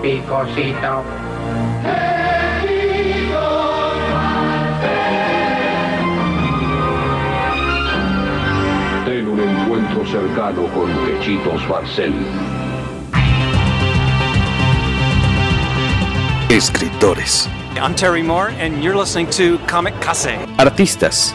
picosito. Ten un encuentro cercano con Quechitos Barcel. Escritores. I'm Terry Moore, and you're listening to Comic Case. Artistas.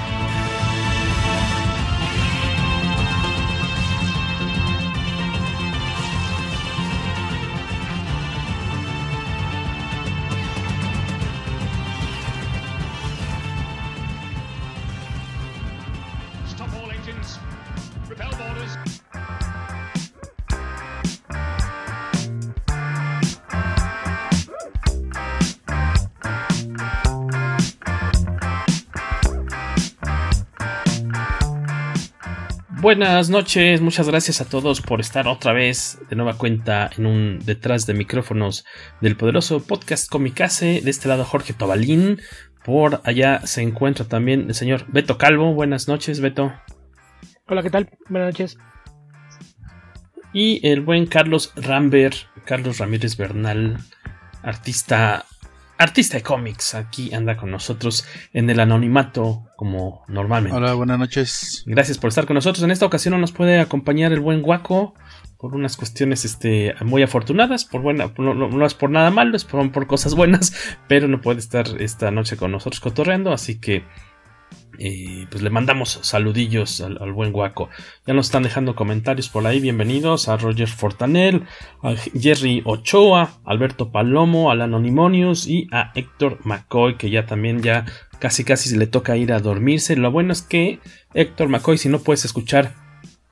Buenas noches, muchas gracias a todos por estar otra vez de nueva cuenta en un detrás de micrófonos del poderoso podcast Comicase. De este lado Jorge Tobalín, por allá se encuentra también el señor Beto Calvo. Buenas noches, Beto. Hola, ¿qué tal? Buenas noches. Y el buen Carlos Rambert, Carlos Ramírez Bernal, artista artista de cómics, aquí anda con nosotros en el anonimato como normalmente. Hola, buenas noches. Gracias por estar con nosotros. En esta ocasión no nos puede acompañar el buen Guaco por unas cuestiones este, muy afortunadas, por buena, no, es por nada malo, es por, por, cosas buenas, pero no puede estar esta noche con nosotros cotorreando, así que eh, pues le mandamos saludillos al, buen guaco. Ya nos están dejando comentarios por ahí. Bienvenidos a Roger Fortanel, a Jerry Ochoa, Alberto Palomo, al Anonymonius y a Héctor McCoy, que ya también ya casi casi le toca ir a dormirse. Lo bueno es que Héctor McCoy, si no puedes escuchar,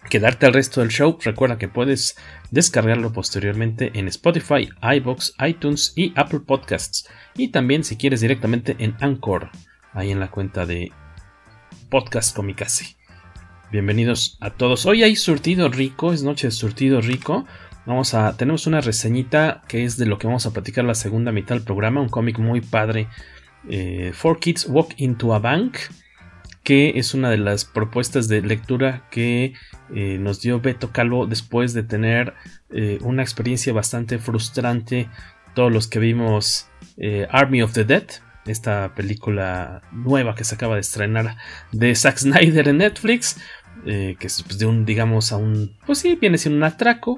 quedarte al resto del show, recuerda que puedes descargarlo posteriormente en Spotify, iBox, iTunes y Apple Podcasts. Y también si quieres directamente en Anchor, ahí en la cuenta de podcast Comicase. Bienvenidos a todos. Hoy hay surtido rico, es noche de surtido rico. Vamos a tenemos una reseñita que es de lo que vamos a platicar la segunda mitad del programa, un cómic muy padre. Eh, Four Kids Walk into a Bank, que es una de las propuestas de lectura que eh, nos dio Beto Calvo después de tener eh, una experiencia bastante frustrante. Todos los que vimos eh, Army of the Dead, esta película nueva que se acaba de estrenar de Zack Snyder en Netflix, eh, que es pues, de un, digamos, a un, pues sí, viene siendo un atraco,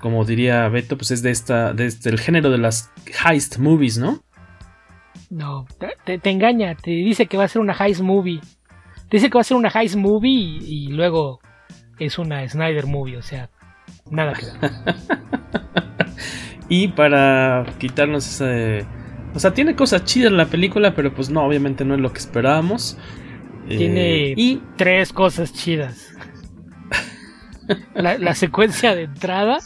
como diría Beto, pues es de esta, de este, el género de las heist movies, ¿no? No, te, te, engaña, te dice que va a ser una heist movie, te dice que va a ser una heist movie y, y luego es una Snyder movie, o sea, nada que ver. y para quitarnos ese o sea, tiene cosas chidas la película, pero pues no, obviamente no es lo que esperábamos. Tiene eh, y tres cosas chidas. la, la, secuencia de entrada.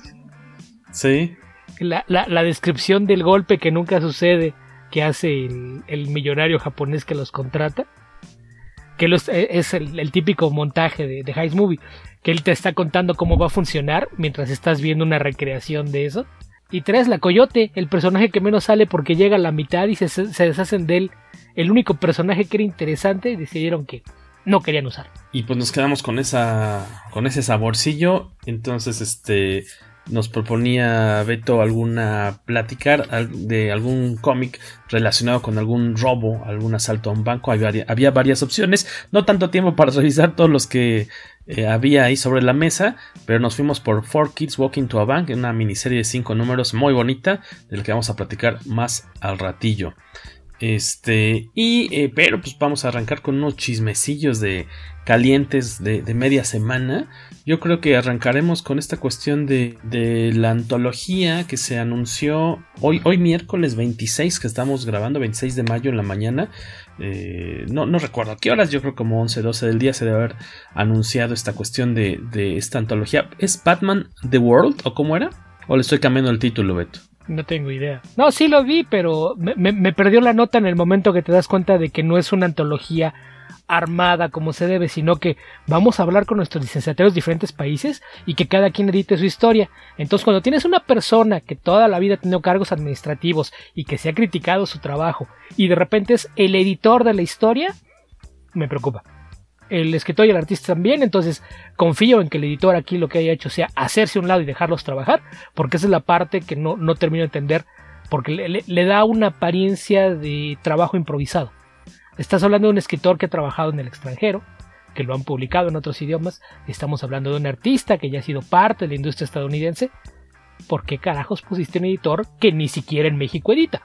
Sí. La, la, la, descripción del golpe que nunca sucede que hace el, el millonario japonés que los contrata. Que los, es el, el, típico montaje de, de Heist Movie. Que él te está contando cómo va a funcionar mientras estás viendo una recreación de eso. Y tres, la Coyote, el personaje que menos sale porque llega a la mitad y se, se, deshacen de él. El único personaje que era interesante decidieron que no querían usar. Y pues nos quedamos con esa. con ese saborcillo. Entonces, este. Nos proponía Beto alguna platicar de algún cómic relacionado con algún robo, algún asalto a un banco. Había, había varias opciones. No tanto tiempo para revisar todos los que eh, había ahí sobre la mesa, pero nos fuimos por Four Kids Walking to a Bank, una miniserie de cinco números muy bonita, del que vamos a platicar más al ratillo. Este, y, eh, pero pues vamos a arrancar con unos chismecillos de calientes de, de, media semana. Yo creo que arrancaremos con esta cuestión de, de la antología que se anunció hoy, hoy miércoles 26, que estamos grabando, 26 de mayo en la mañana. Eh, no, no recuerdo a qué horas, yo creo como 11, 12 del día se debe haber anunciado esta cuestión de, de esta antología. ¿Es Batman The World o cómo era? ¿O le estoy cambiando el título, Beto? No tengo idea. No, sí lo vi, pero me, me, me, perdió la nota en el momento que te das cuenta de que no es una antología armada como se debe, sino que vamos a hablar con nuestros licenciatarios de diferentes países y que cada quien edite su historia. Entonces, cuando tienes una persona que toda la vida ha tenido cargos administrativos y que se ha criticado su trabajo y de repente es el editor de la historia, me preocupa el escritor y el artista también, entonces confío en que el editor aquí lo que haya hecho sea hacerse a un lado y dejarlos trabajar, porque esa es la parte que no, no termino de entender, porque le, da una apariencia de trabajo improvisado. Estás hablando de un escritor que ha trabajado en el extranjero, que lo han publicado en otros idiomas, estamos hablando de un artista que ya ha sido parte de la industria estadounidense, ¿por qué carajos pusiste un editor que ni siquiera en México edita?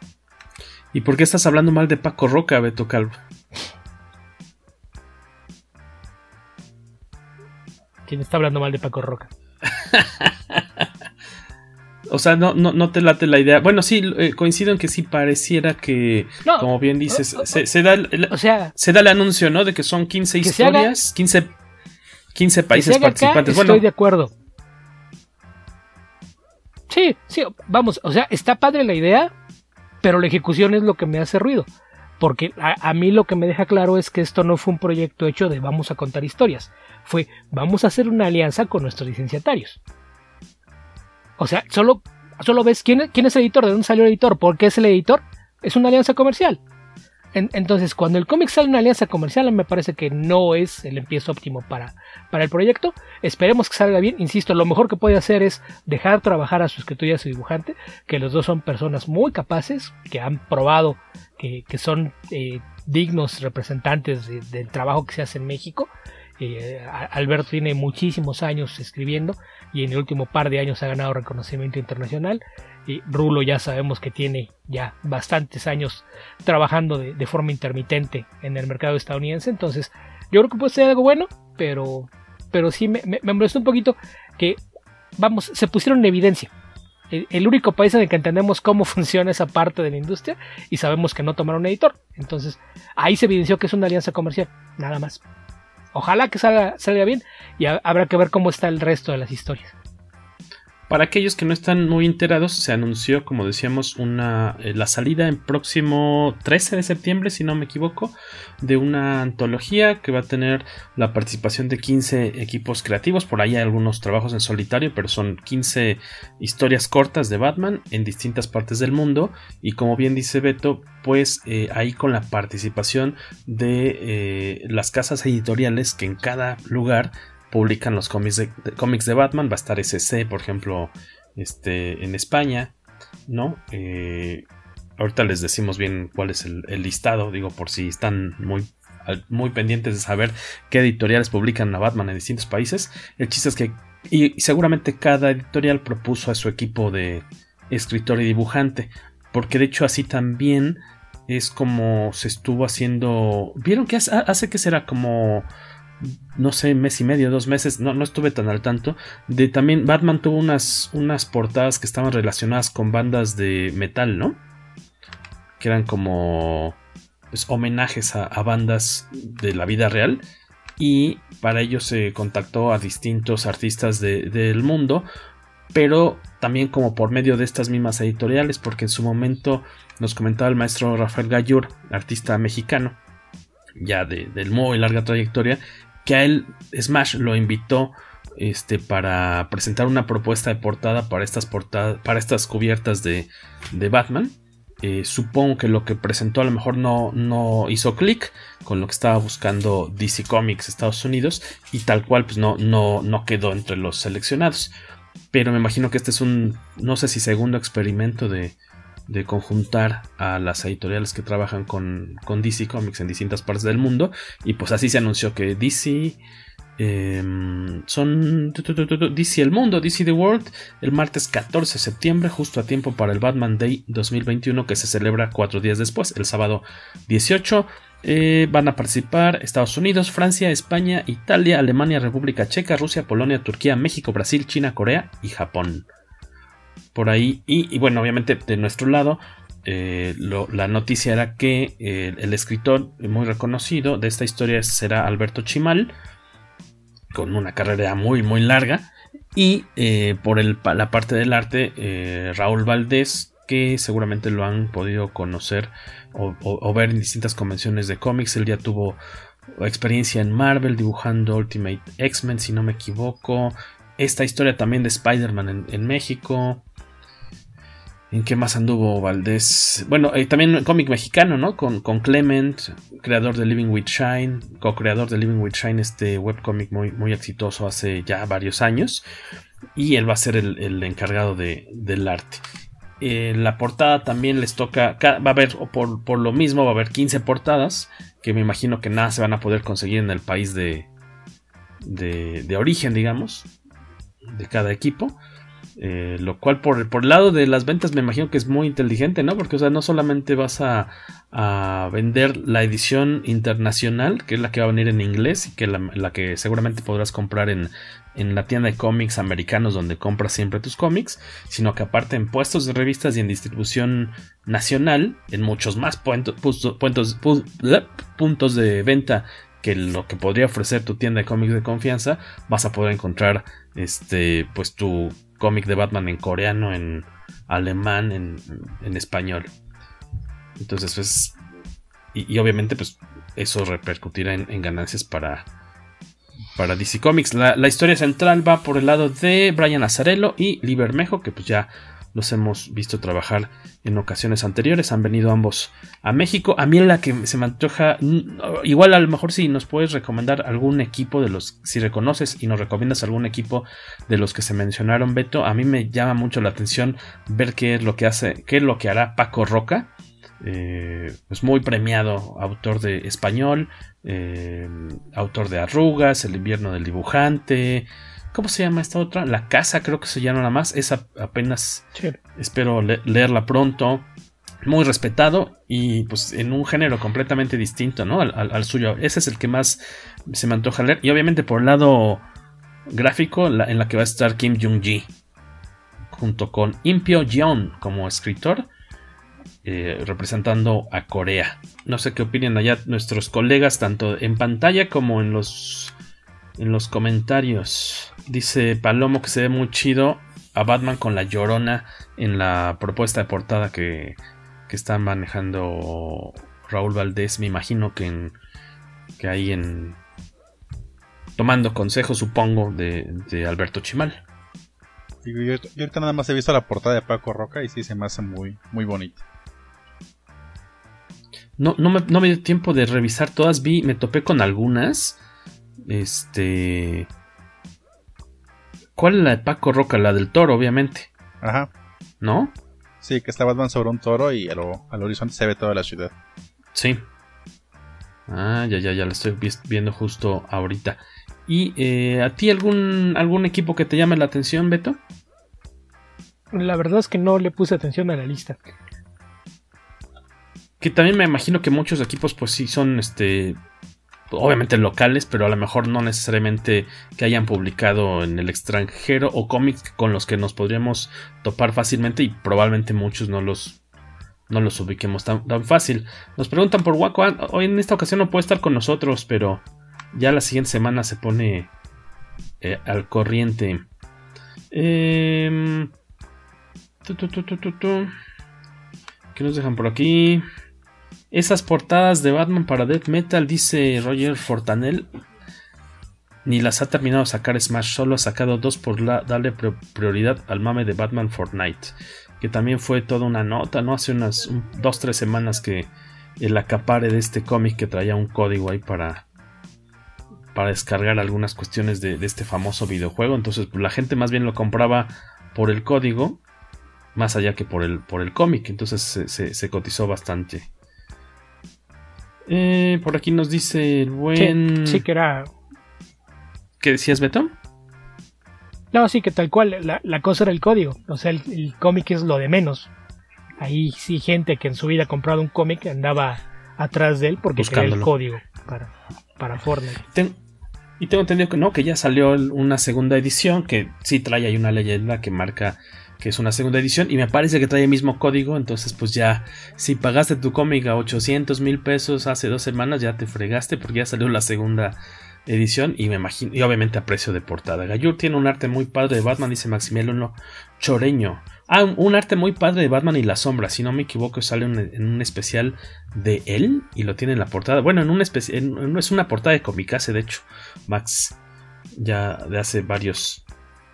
¿Y por qué estás hablando mal de Paco Roca, Beto Calvo? ¿Quién está hablando mal de Paco Roca? o sea, no, no, no, te late la idea. Bueno, sí, eh, coincido en que sí pareciera que, no, como bien dices, se, se, da el, o sea, se da el anuncio, ¿no? De que son 15 que historias, haga, 15, 15 países participantes. Bueno, estoy de acuerdo. Sí, sí, vamos, o sea, está padre la idea, pero la ejecución es lo que me hace ruido. Porque a, a mí lo que me deja claro es que esto no fue un proyecto hecho de vamos a contar historias fue vamos a hacer una alianza con nuestros licenciatarios. O sea, solo, solo ves quién, quién es el editor, de dónde salió el editor, por qué es el editor. Es una alianza comercial. En, entonces, cuando el cómic sale una alianza comercial, me parece que no es el empiezo óptimo para, para el proyecto. Esperemos que salga bien. Insisto, lo mejor que puede hacer es dejar trabajar a su escritor y a su dibujante, que los dos son personas muy capaces, que han probado que, que son eh, dignos representantes de, del trabajo que se hace en México. Eh, Alberto tiene muchísimos años escribiendo y en el último par de años ha ganado reconocimiento internacional. Y Rulo ya sabemos que tiene ya bastantes años trabajando de, forma intermitente en el mercado estadounidense. Entonces, yo creo que puede ser algo bueno, pero, pero sí me, me, molestó un poquito que, vamos, se pusieron en evidencia. El, único país en el que entendemos cómo funciona esa parte de la industria y sabemos que no tomaron editor. Entonces, ahí se evidenció que es una alianza comercial, nada más. Ojalá que salga, salga bien y habrá que ver cómo está el resto de las historias. Para aquellos que no están muy enterados, se anunció, como decíamos, una, eh, la salida en próximo 13 de septiembre, si no me equivoco, de una antología que va a tener la participación de 15 equipos creativos. Por ahí hay algunos trabajos en solitario, pero son 15 historias cortas de Batman en distintas partes del mundo. Y como bien dice Beto, pues eh, ahí con la participación de eh, las casas editoriales que en cada lugar publican los cómics de, de, Batman. Va a estar SC, por ejemplo, este, en España, ¿no? Eh, ahorita les decimos bien cuál es el, listado, digo, por si están muy, muy pendientes de saber qué editoriales publican a Batman en distintos países. El chiste es que, y, y seguramente cada editorial propuso a su equipo de escritor y dibujante, porque de hecho así también es como se estuvo haciendo. ¿Vieron que hace, hace que será como no sé, mes y medio, dos meses, no, no estuve tan al tanto. De también Batman tuvo unas, unas portadas que estaban relacionadas con bandas de metal, ¿no? Que eran como pues, homenajes a, bandas de la vida real. Y para ello se contactó a distintos artistas de, del mundo. Pero también como por medio de estas mismas editoriales. Porque en su momento nos comentaba el maestro Rafael Gallur, artista mexicano. Ya de, de muy larga trayectoria, que a él Smash lo invitó este, para presentar una propuesta de portada para estas, para estas cubiertas de, de Batman. Eh, supongo que lo que presentó a lo mejor no, no hizo clic con lo que estaba buscando DC Comics Estados Unidos y tal cual pues no, no, no quedó entre los seleccionados. Pero me imagino que este es un, no sé si segundo experimento de, de conjuntar a las editoriales que trabajan con, con, DC Comics en distintas partes del mundo. Y pues así se anunció que DC, Em, son DC El Mundo, DC The World, el martes 14 de septiembre, justo a tiempo para el Batman Day 2021 que se celebra cuatro días después, el sábado 18. Eh, van a participar Estados Unidos, Francia, España, Italia, Alemania, República Checa, Rusia, Polonia, Turquía, México, Brasil, China, Corea y Japón. Por ahí, y, bueno, obviamente de nuestro lado, eh, la noticia era que eh, el escritor muy reconocido de esta historia será Alberto Chimal con una carrera muy muy larga. Y eh, por el, la parte del arte Raúl Valdés que seguramente lo han podido conocer o, ver en distintas convenciones de cómics. Él ya tuvo experiencia en Marvel dibujando Ultimate X-Men si no me equivoco. Esta historia también de Spider-Man en México ¿En qué más anduvo Valdés? Bueno, eh, también cómic mexicano, ¿no? Con, con, Clement, creador de Living with Shine, co-creador de Living with Shine, este webcomic muy, muy exitoso hace ya varios años. Y él va a ser el, encargado de, del arte. En la portada también les toca, va a haber, por, por, lo mismo, va a haber 15 portadas, que me imagino que nada se van a poder conseguir en el país de, de origen, digamos, de cada equipo. Eh, lo cual por, el lado de las ventas me imagino que es muy inteligente, ¿no? Porque, o sea, no solamente vas a, vender la edición internacional, que es la que va a venir en inglés y que la, la que seguramente podrás comprar en, en la tienda de cómics americanos donde compras siempre tus cómics, sino que aparte en puestos de revistas y en distribución nacional, en muchos más puntos, puntos de venta que lo que podría ofrecer tu tienda de cómics de confianza, vas a poder encontrar este pues tu cómic de Batman en coreano, en alemán, en, español. Entonces, pues. Y, obviamente, pues. Eso repercutirá en, ganancias para. Para DC Comics. La, la, historia central va por el lado de Brian Azarello y Lee Bermejo, que pues ya los hemos visto trabajar en ocasiones anteriores. Han venido ambos a México. A mí la que se me antoja, igual a lo mejor si nos puedes recomendar algún equipo de los, si reconoces y nos recomiendas algún equipo de los que se mencionaron, Beto, a mí me llama mucho la atención ver qué es lo que hace, qué es lo que hará Paco Roca. Eh, pues muy premiado autor de español, eh, autor de Arrugas, El invierno del dibujante, ¿Cómo se llama esta otra? La casa, creo que se llama nada más. Esa apenas espero leerla pronto. Muy respetado y pues en un género completamente distinto, ¿no? Al, suyo. Ese es el que más se me antoja leer. Y obviamente por el lado gráfico, en la que va a estar Kim Jung-ji. Junto con Impio Jeon como escritor. Eh, representando a Corea. No sé qué opinan allá nuestros colegas, tanto en pantalla como en los en los comentarios. Dice Palomo que se ve muy chido a Batman con la llorona en la propuesta de portada que, que está manejando Raúl Valdés. Me imagino que, en, que ahí en. Tomando consejo, supongo, de, de Alberto Chimal. Yo, yo, ahorita nada más he visto la portada de Paco Roca y sí se me hace muy, muy bonita. No, no, me, no me dio tiempo de revisar todas. Vi, me topé con algunas. Este. ¿Cuál es la de Paco Roca? La del toro, obviamente. Ajá. ¿No? Sí, que está Batman sobre un toro y al, horizonte se ve toda la ciudad. Sí. Ah, ya, ya, ya la estoy viendo justo ahorita. ¿Y eh, a ti algún, algún equipo que te llame la atención, Beto? La verdad es que no le puse atención a la lista. Que también me imagino que muchos equipos, pues sí, son este obviamente locales, pero a lo mejor no necesariamente que hayan publicado en el extranjero o cómics con los que nos podríamos topar fácilmente y probablemente muchos no los no los ubiquemos tan, fácil. Nos preguntan por Waco, ah, hoy en esta ocasión no puede estar con nosotros, pero ya la siguiente semana se pone eh, al corriente. Eh, ¿Qué nos dejan por aquí? Esas portadas de Batman para Death Metal, dice Roger Fortanel, ni las ha terminado de sacar Smash, solo ha sacado dos por darle prioridad al mame de Batman Fortnite, que también fue toda una nota, ¿no? Hace unas dos, tres semanas que el acapare de este cómic que traía un código ahí para, para descargar algunas cuestiones de, este famoso videojuego, entonces pues, la gente más bien lo compraba por el código, más allá que por el, por el cómic, entonces se cotizó bastante. Eh, por aquí nos dice el buen. Sí, que era. ¿Qué decías, Beto? No, sí, que tal cual, la, la cosa era el código. O sea, el, el cómic es lo de menos. Ahí sí, gente que en su vida ha comprado un cómic andaba atrás de él porque quería el código para, para Fortnite. Ten, y tengo entendido que no, que ya salió una segunda edición que sí trae ahí una leyenda que marca que es una segunda edición y me parece que trae el mismo código, entonces pues ya si pagaste tu cómic a 800 mil pesos hace dos semanas ya te fregaste porque ya salió la segunda edición y me imagino y obviamente a precio de portada. Gayur tiene un arte muy padre de Batman, dice Maximiliano Choreño. Ah, un arte muy padre de Batman y la sombra, si no me equivoco, sale en un especial de él y lo tiene en la portada. Bueno, en un especial, no es una portada de Comicase, de hecho, Max, ya de hace varios,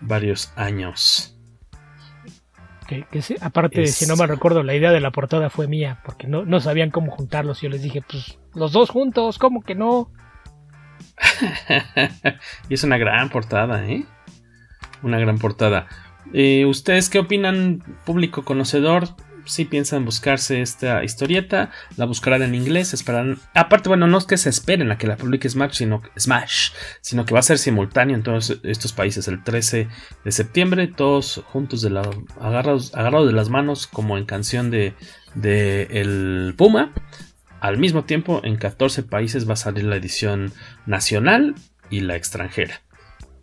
varios años. Que, aparte, es... si no me recuerdo, la idea de la portada fue mía, porque no, no sabían cómo juntarlos. Y yo les dije, pues los dos juntos, ¿cómo que no? y es una gran portada, ¿eh? Una gran portada. Eh, ¿Ustedes qué opinan, público conocedor? Si piensan buscarse esta historieta, la buscarán en inglés, esperarán. Aparte, bueno, no es que se esperen a que la publique Smash, sino, Smash, sino que va a ser simultáneo en todos estos países el 13 de septiembre, todos juntos de la, agarrados, agarrados de las manos, como en canción de, de El Puma. Al mismo tiempo, en 14 países va a salir la edición nacional y la extranjera.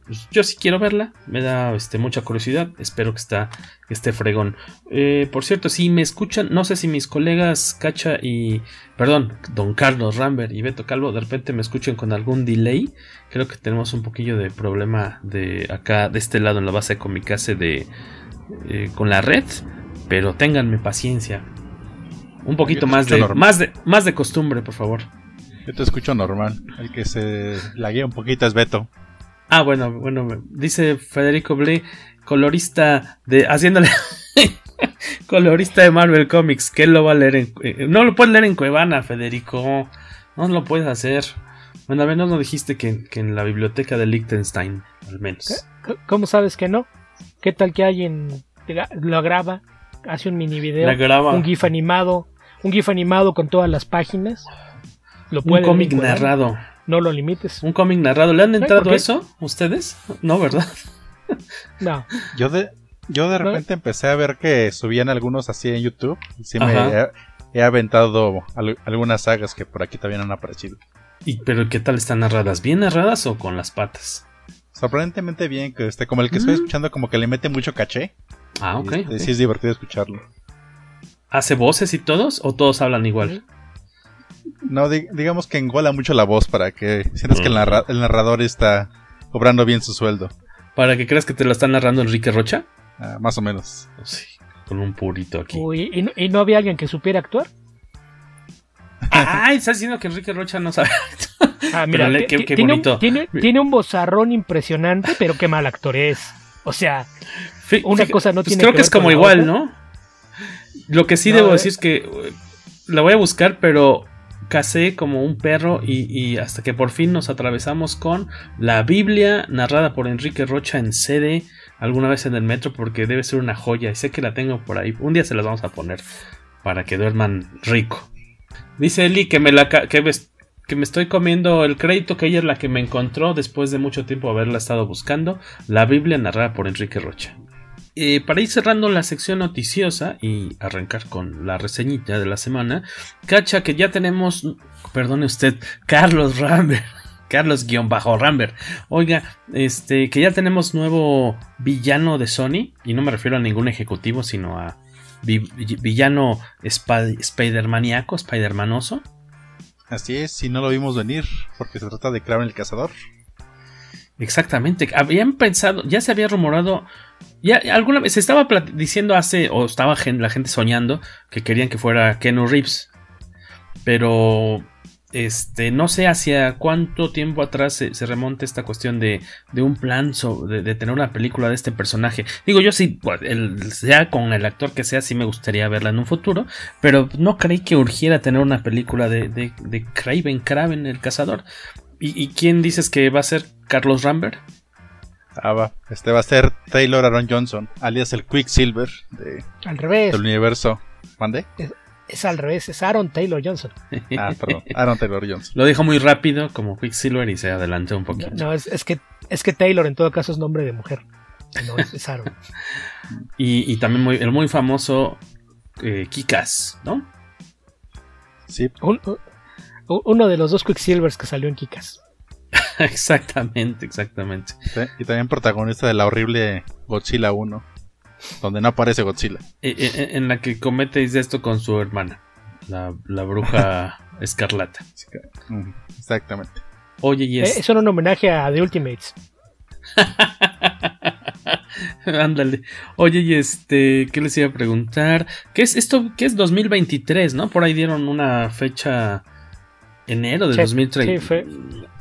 Pues yo sí quiero verla, me da este, mucha curiosidad, espero que, está, que esté fregón. Eh, por cierto, si me escuchan, no sé si mis colegas Cacha y, perdón, don Carlos Rambert y Beto Calvo de repente me escuchen con algún delay, creo que tenemos un poquillo de problema de acá, de este lado en la base de Comicase de, eh, con la red, pero ténganme paciencia. Un poquito más de, más de, más de costumbre, por favor. Yo te escucho normal, el que se laguea un poquito es Beto. Ah, bueno, bueno, dice Federico Blee, colorista de. haciéndole. colorista de Marvel Comics, que él lo va a leer en. Eh, no lo puedes leer en Cuevana, Federico. No lo puedes hacer. Bueno, al menos no dijiste que, que en la biblioteca de Liechtenstein, al menos. ¿Cómo sabes que no? ¿Qué tal que alguien lo graba? Hace un mini video, un GIF animado, un GIF animado con todas las páginas. Lo un cómic narrado. No lo limites. Un cómic narrado. ¿Le han entrado eso ustedes? No, ¿verdad? no. Yo de, yo de repente ¿No? empecé a ver que subían algunos así en YouTube. Y sí me he, he, aventado al, algunas sagas que por aquí también han aparecido. ¿Y pero qué tal están narradas? ¿Bien narradas o con las patas? Sorprendentemente bien, que este, como el que estoy mm. escuchando, como que le mete mucho caché. Ah, ok. Y, okay. Sí es divertido escucharlo. ¿Hace voces y todos? ¿O todos hablan igual? No, di digamos que engola mucho la voz para que sientas mm. que el, narra el, narrador está cobrando bien su sueldo. ¿Para que creas que te lo está narrando Enrique Rocha? Ah, más o menos. Sí, con un purito aquí. Uy, ¿y, no, ¿y, no, había alguien que supiera actuar? Ay, estás diciendo que Enrique Rocha no sabe. Ah, mira, le, qué, qué tiene, bonito. Un, tiene, tiene, un bozarrón impresionante, pero qué mal actor es. O sea, una cosa no pues tiene creo que que es como igual, ¿no? Lo que sí no, debo decir es que la voy a buscar, pero casé como un perro y, hasta que por fin nos atravesamos con la Biblia narrada por Enrique Rocha en CD alguna vez en el metro porque debe ser una joya y sé que la tengo por ahí. Un día se las vamos a poner para que duerman rico. Dice Eli que me la que me, que me estoy comiendo el crédito que ella es la que me encontró después de mucho tiempo haberla estado buscando. La Biblia narrada por Enrique Rocha. Eh, para ir cerrando la sección noticiosa y arrancar con la reseñita de la semana, cacha que ya tenemos, perdone usted, Carlos Rambert. Carlos-Rambert. Oiga, este, que ya tenemos nuevo villano de Sony, y no me refiero a ningún ejecutivo, sino a vi villano sp Spider-Maniaco, Spider-Manoso. Así es, si no lo vimos venir, porque se trata de Kraven el Cazador. Exactamente, habían pensado, ya se había rumorado, ya alguna vez se estaba diciendo hace, o estaba la gente soñando que querían que fuera Kenu Reeves, pero este, no sé hacia cuánto tiempo atrás se, remonta esta cuestión de, de un plan de, tener una película de este personaje. Digo, yo sí, el, sea con el actor que sea, sí me gustaría verla en un futuro, pero no creí que urgiera tener una película de, de, de Craven, Kraven, el cazador. ¿Y, ¿Y, quién dices que va a ser Carlos Rambert? Ah, va. Este va a ser Taylor Aaron Johnson, alias el Quicksilver de, Al revés. del universo. ¿Mande? Es, Es al revés, es Aaron Taylor Johnson. ah, perdón, Aaron Taylor Johnson. Lo dijo muy rápido, como Quicksilver, y se adelantó un poquito. No, es, es, que, es que Taylor en todo caso es nombre de mujer. No, es Aaron. y, y, también muy, el muy famoso eh, Kikas, ¿no? Sí. Un, uno de los dos Quicksilvers que salió en Kikas. exactamente, exactamente. Y también protagonista de la horrible Godzilla 1, donde no aparece Godzilla. Eh, eh, en la que comete esto con su hermana, la, la bruja escarlata. Exactamente. Oye, y es... Eh, es un homenaje a The Ultimates. Ándale. Oye, y este, ¿qué les iba a preguntar? ¿Qué es esto? ¿Qué es 2023, no? Por ahí dieron una fecha enero de sí, 2030. Sí, fue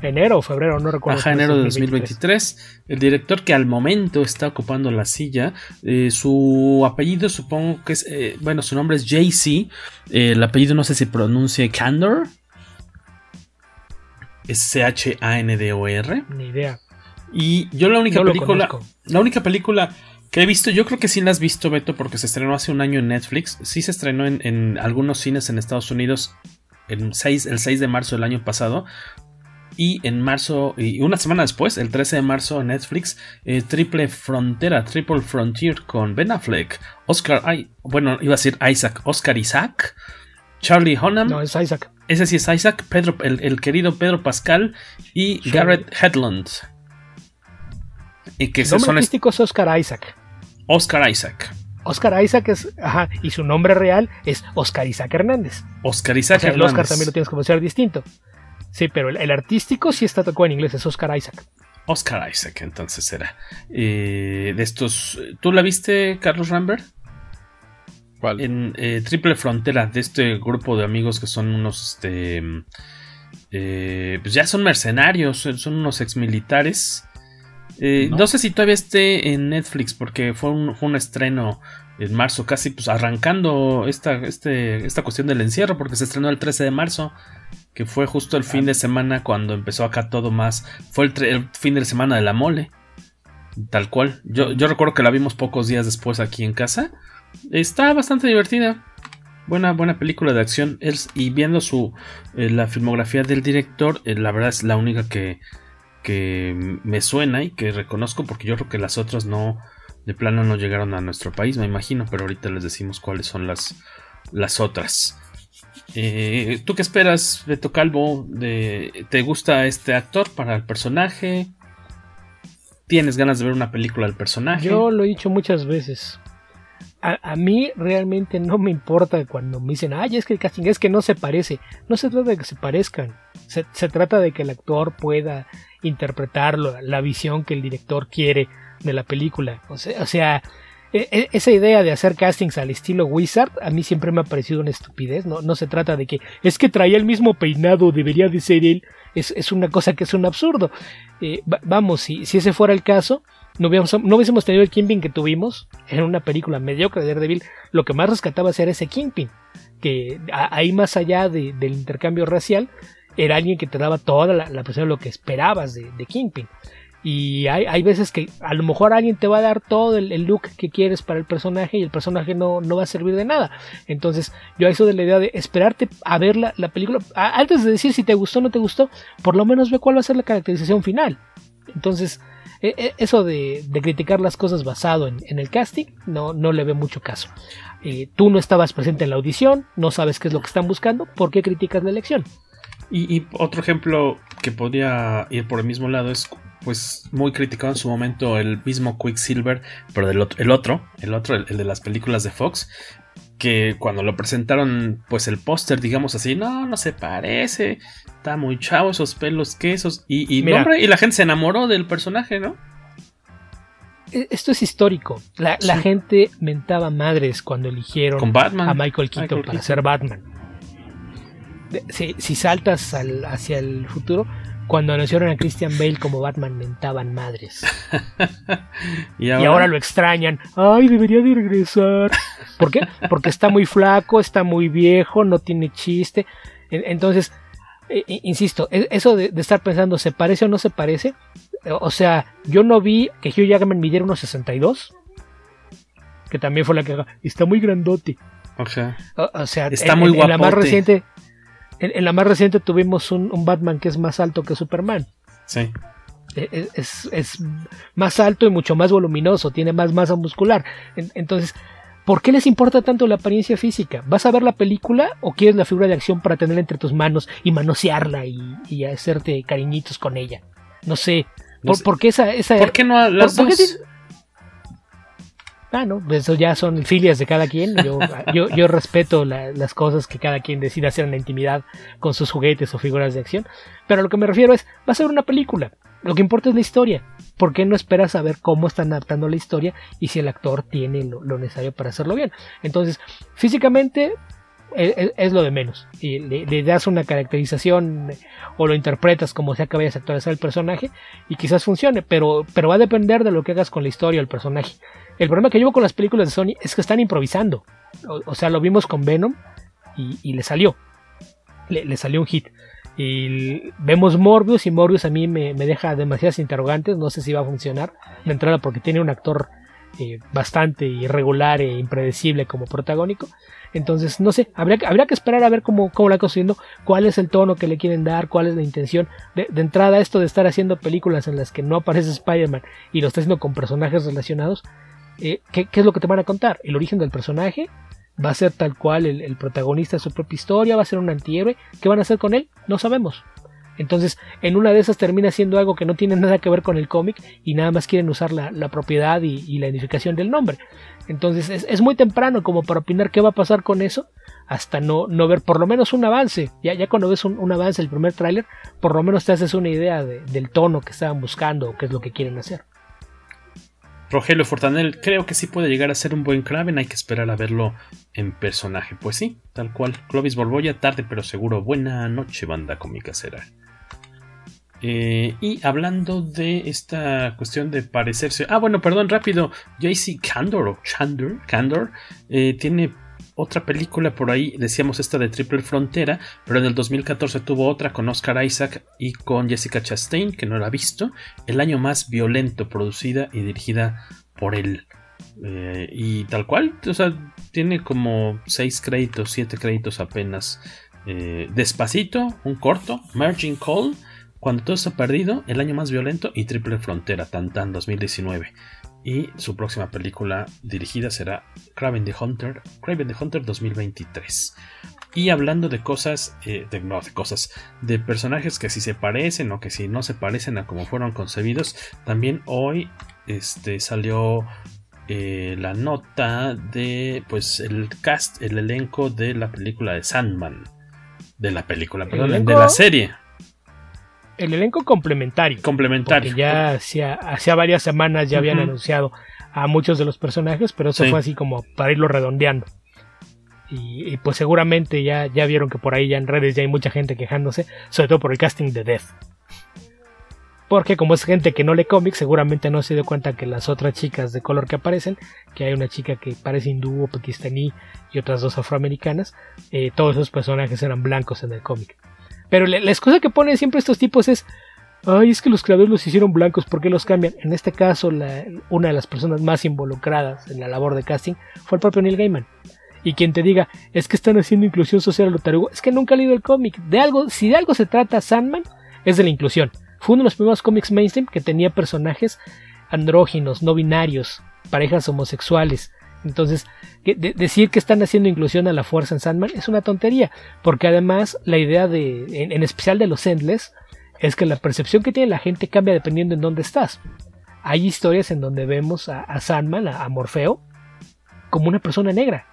enero o febrero, no recuerdo. Ajá, enero de 2023. El director que al momento está ocupando la silla, eh, su apellido supongo que es, eh, bueno, su nombre es JC. Eh, el apellido no sé si pronuncia Candor. Es C-H-A-N-D-O-R. Ni idea. Y yo la única no película, la única película que he visto, yo creo que sí la has visto, Beto, porque se estrenó hace un año en Netflix. Sí se estrenó en, en algunos cines en Estados Unidos el 6, el 6 de marzo del año pasado. Y en marzo, y una semana después, el 13 de marzo, Netflix, eh, Triple Frontera, Triple Frontier con Ben Affleck, Oscar, I, bueno, iba a decir Isaac, Oscar Isaac, Charlie Hunnam. No, es Isaac. Ese sí es Isaac, Pedro, el, el querido Pedro Pascal y sí. Garrett Hedlund. Y que el nombre son artístico es Oscar Isaac. Oscar Isaac. Oscar Isaac es, ajá, y su nombre real es Oscar Isaac Hernández. Oscar Isaac o sea, Hernández. El Oscar también lo tienes que pronunciar distinto. Sí, pero el, el, artístico sí está tocado en inglés, es Oscar Isaac. Oscar Isaac, entonces era. Eh, de estos. ¿Tú la viste, Carlos Rambert? ¿Cuál? En eh, Triple Frontera, de este grupo de amigos que son unos. Este, eh, pues ya son mercenarios, son unos exmilitares. Eh, no. no. sé si todavía esté en Netflix porque fue un, fue un estreno en marzo, casi pues arrancando esta, este, esta cuestión del encierro porque se estrenó el 13 de marzo, que fue justo el fin de semana cuando empezó acá todo más, fue el, el fin de semana de la mole, tal cual. Yo, yo recuerdo que la vimos pocos días después aquí en casa. Está bastante divertida. Buena, buena película de acción. Es, y viendo su eh, la filmografía del director, eh, la verdad es la única que, que me suena y que reconozco porque yo creo que las otras no de plano no llegaron a nuestro país, me imagino, pero ahorita les decimos cuáles son las, las otras. Eh, ¿Tú qué esperas, Beto Calvo? ¿Te gusta este actor para el personaje? ¿Tienes ganas de ver una película del personaje? Yo lo he dicho muchas veces. A, a, mí realmente no me importa cuando me dicen, ay, es que el casting es que no se parece. No se trata de que se parezcan. Se, se trata de que el actor pueda interpretarlo, la visión que el director quiere de la película. O sea, sea e, esa idea de hacer castings al estilo Wizard a mí siempre me ha parecido una estupidez. No, no se trata de que es que traía el mismo peinado, debería de ser él. Es, es una cosa que es un absurdo. Eh, vamos, si, si ese fuera el caso, no hubiésemos, no hubiésemos tenido el Kingpin que tuvimos en una película mediocre de Daredevil. Lo que más rescataba era ese Kingpin. Que ahí más allá de, del intercambio racial, era alguien que te daba toda la, la presión de lo que esperabas de, de Kingpin. Y hay, hay, veces que a lo mejor alguien te va a dar todo el, el, look que quieres para el personaje y el personaje no, no va a servir de nada. Entonces, yo a eso de la idea de esperarte a ver la, la película, antes de decir si te gustó o no te gustó, por lo menos ve cuál va a ser la caracterización final. Entonces, eh, eh, eso de, de, criticar las cosas basado en, en, el casting, no, no le ve mucho caso. Eh, tú no estabas presente en la audición, no sabes qué es lo que están buscando, ¿por qué criticas la elección? Y, y, otro ejemplo que podría ir por el mismo lado es pues muy criticado en su momento el mismo Quicksilver, pero del otro, el otro, el otro, el, el de las películas de Fox, que cuando lo presentaron, pues el póster, digamos así, no, no se parece, está muy chavo esos pelos quesos, y, y, Mira, hombre, y la gente se enamoró del personaje, ¿no? Esto es histórico. La, sí. la gente mentaba madres cuando eligieron a Michael Keaton Michael para Keaton. ser Batman. Si, si saltas al, hacia el futuro, cuando anunciaron a Christian Bale como Batman mentaban madres. ¿Y, ahora? y, ahora? lo extrañan. Ay, debería de regresar. ¿Por qué? Porque está muy flaco, está muy viejo, no tiene chiste. Entonces, eh, insisto, eso de, de, estar pensando, ¿se parece o no se parece? O sea, yo no vi que Hugh Jackman midiera unos 62. Que también fue la que está muy grandote. O, sea, está muy en, en la más reciente, en, la más reciente tuvimos un, un, Batman que es más alto que Superman. Sí. E, e, es, es, más alto y mucho más voluminoso, tiene más masa muscular. entonces, ¿por qué les importa tanto la apariencia física? ¿Vas a ver la película o quieres la figura de acción para tenerla entre tus manos y manosearla y, y hacerte cariñitos con ella? No sé. ¿Por, qué esa, esa, ¿Por qué no las dos? Ah, no, eso ya son filias de cada quien. Yo, yo, yo respeto las cosas que cada quien decida hacer en la intimidad con sus juguetes o figuras de acción. Pero a lo que me refiero es, va a ser una película. Lo que importa es la historia. ¿Por qué no esperas a ver cómo están adaptando la historia y si el actor tiene lo, necesario para hacerlo bien? Entonces, físicamente e, e, es, lo de menos. Y le, das una caracterización o lo interpretas como sea que vayas a actualizar el personaje y quizás funcione, pero, pero va a depender de lo que hagas con la historia o el personaje. El problema que llevo con las películas de Sony es que están improvisando. O, sea, lo vimos con Venom y, le salió. Le, salió un hit. Y vemos Morbius y Morbius a mí me, deja demasiadas interrogantes. No sé si va a funcionar de entrada porque tiene un actor eh, bastante irregular e impredecible como protagónico. Entonces, no sé, habría, habría que esperar a ver cómo, cómo la construyendo, cuál es el tono que le quieren dar, cuál es la intención. De, de entrada, esto de estar haciendo películas en las que no aparece Spider-Man y lo está haciendo con personajes relacionados, eh, ¿qué, es lo que te van a contar? ¿El origen del personaje? ¿Va a ser tal cual el, protagonista de su propia historia? ¿Va a ser un antihéroe? ¿Qué van a hacer con él? No sabemos. Entonces, en una de esas termina siendo algo que no tiene nada que ver con el cómic y nada más quieren usar la, propiedad y, la identificación del nombre. Entonces, es, muy temprano como para opinar qué va a pasar con eso hasta no, no ver por lo menos un avance. Ya, ya cuando ves un, avance, el primer tráiler, por lo menos te haces una idea del tono que estaban buscando o qué es lo que quieren hacer. Rogelio Fortanel, creo que sí puede llegar a ser un buen Kraven, hay que esperar a verlo en personaje. Pues sí, tal cual. Clovis Borboya, tarde pero seguro. Buena noche, banda cómica será. Eh, y hablando de esta cuestión de parecerse. Ah, bueno, perdón, rápido. JC Candor o Chandor, Candor eh, tiene otra película por ahí, decíamos esta de Triple Frontera, pero en el 2014 tuvo otra con Oscar Isaac y con Jessica Chastain, que no la ha visto, El año más violento, producida y dirigida por él. Eh, y tal cual, o sea, tiene como 6 créditos, 7 créditos apenas. Eh, despacito, un corto, Merging Call, Cuando todo está perdido, El año más violento y Triple Frontera, Tantan 2019 y su próxima película dirigida será Craven the Hunter, Craven the Hunter 2023. Y hablando de cosas, eh, de, no, de cosas, de personajes que si se parecen o que si no se parecen a como fueron concebidos, también hoy este, salió eh, la nota de pues el cast, el elenco de la película de Sandman. De la película, perdón, de la serie el elenco complementario. Complementario. Porque ya hacía, varias semanas ya habían anunciado a muchos de los personajes, pero eso fue así como para irlo redondeando. Y, pues seguramente ya, ya vieron que por ahí ya en redes ya hay mucha gente quejándose, sobre todo por el casting de Death. Porque como es gente que no lee cómics, seguramente no se dio cuenta que las otras chicas de color que aparecen, que hay una chica que parece hindú o pakistaní y otras dos afroamericanas, eh, todos esos personajes eran blancos en el cómic. Pero la, excusa que ponen siempre estos tipos es, ay, es que los creadores los hicieron blancos, ¿por qué los cambian? En este caso, una de las personas más involucradas en la labor de casting fue el propio Neil Gaiman. Y quien te diga, es que están haciendo inclusión social a lo tarugo, es que nunca ha leído el cómic. De algo, si de algo se trata Sandman, es de la inclusión. Fue uno de los primeros cómics mainstream que tenía personajes andróginos, no binarios, parejas homosexuales, entonces, decir que están haciendo inclusión a la fuerza en Sandman es una tontería, porque además la idea de, en, especial de los Endless, es que la percepción que tiene la gente cambia dependiendo en dónde estás. Hay historias en donde vemos a, Sandman, a, Morfeo, como una persona negra,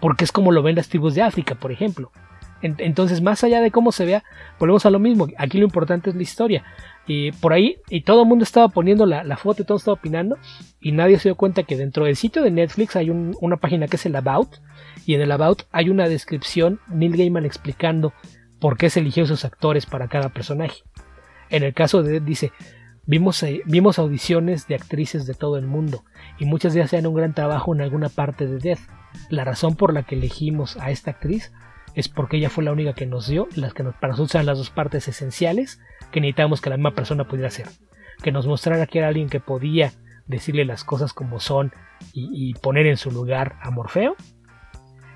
porque es como lo ven las tribus de África, por ejemplo. entonces, más allá de cómo se vea, volvemos a lo mismo. Aquí lo importante es la historia. Y por ahí, y todo el mundo estaba poniendo la, foto y todo estaba opinando, y nadie se dio cuenta que dentro del sitio de Netflix hay una página que es el About, y en el About hay una descripción, Neil Gaiman explicando por qué se eligió esos actores para cada personaje. En el caso de dice, vimos, eh, vimos audiciones de actrices de todo el mundo, y muchas de ellas hacían un gran trabajo en alguna parte de Death. La razón por la que elegimos a esta actriz es porque ella fue la única que nos dio, las que para nosotros eran las dos partes esenciales que necesitábamos que la misma persona pudiera hacer. Que nos mostrara que era alguien que podía decirle las cosas como son y, poner en su lugar a Morfeo.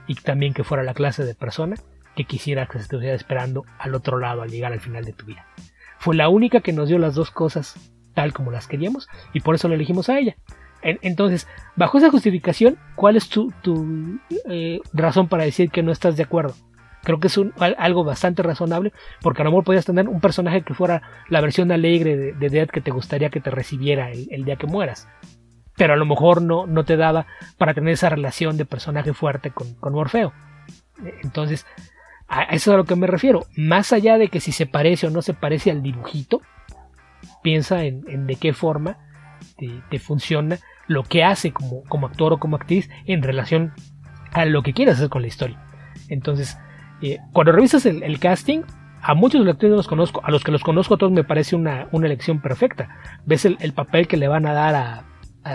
y también que fuera la clase de persona que quisiera que se estuviera esperando al otro lado al llegar al final de tu vida. Fue la única que nos dio las dos cosas tal como las queríamos y por eso la elegimos a ella. entonces, bajo esa justificación, ¿cuál es tu, eh, razón para decir que no estás de acuerdo? Creo que es algo bastante razonable, porque a lo mejor podías tener un personaje que fuera la versión alegre de, de Dead que te gustaría que te recibiera el, día que mueras. Pero a lo mejor no, no te daba para tener esa relación de personaje fuerte con, con Morfeo. Entonces, a eso es a lo que me refiero. Más allá de que si se parece o no se parece al dibujito, piensa en, de qué forma te, funciona lo que hace como, como actor o como actriz en relación a lo que quieras hacer con la historia. Entonces, eh, cuando revisas el, casting, a muchos de los actores los conozco, a los que los conozco a todos me parece una, elección perfecta. Ves el, papel que le van a dar a,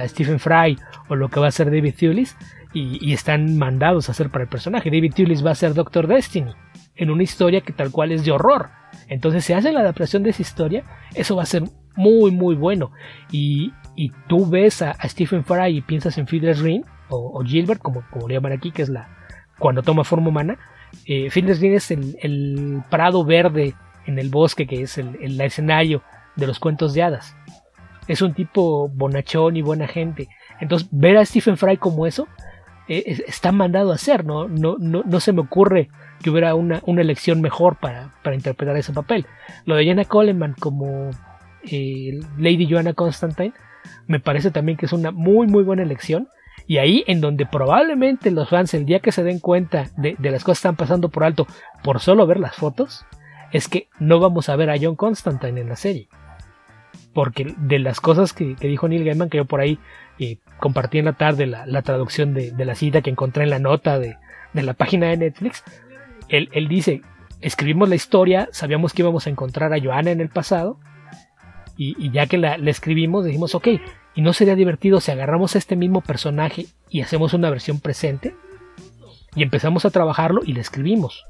Stephen Fry o lo que va a hacer David Thewlis y, están mandados a hacer para el personaje. David Thewlis va a ser Doctor Destiny en una historia que tal cual es de horror. Entonces, si hace la adaptación de esa historia, eso va a ser muy, muy bueno. Y, tú ves a, Stephen Fry y piensas en Phyllis Ring o, Gilbert, como, como le llaman aquí, que es la cuando toma forma humana eh, es el, prado verde en el bosque que es el, escenario de los cuentos de hadas. Es un tipo bonachón y buena gente. Entonces, ver a Stephen Fry como eso eh, está mandado a hacer. ¿no? No, no, se me ocurre que hubiera una, elección mejor para, interpretar ese papel. Lo de Jenna Coleman como eh, Lady Joanna Constantine me parece también que es una muy, muy buena elección. Y ahí en donde probablemente los fans el día que se den cuenta de, las cosas que están pasando por alto por solo ver las fotos, es que no vamos a ver a John Constantine en la serie. Porque de las cosas que, dijo Neil Gaiman, que yo por ahí compartí en la tarde la, traducción de, la cita que encontré en la nota de, la página de Netflix, él, dice, escribimos la historia, sabíamos que íbamos a encontrar a Joanna en el pasado, y, ya que la, escribimos, dijimos, ok, ¿Y no sería divertido si agarramos a este mismo personaje y hacemos una versión presente? Y empezamos a trabajarlo y lo escribimos.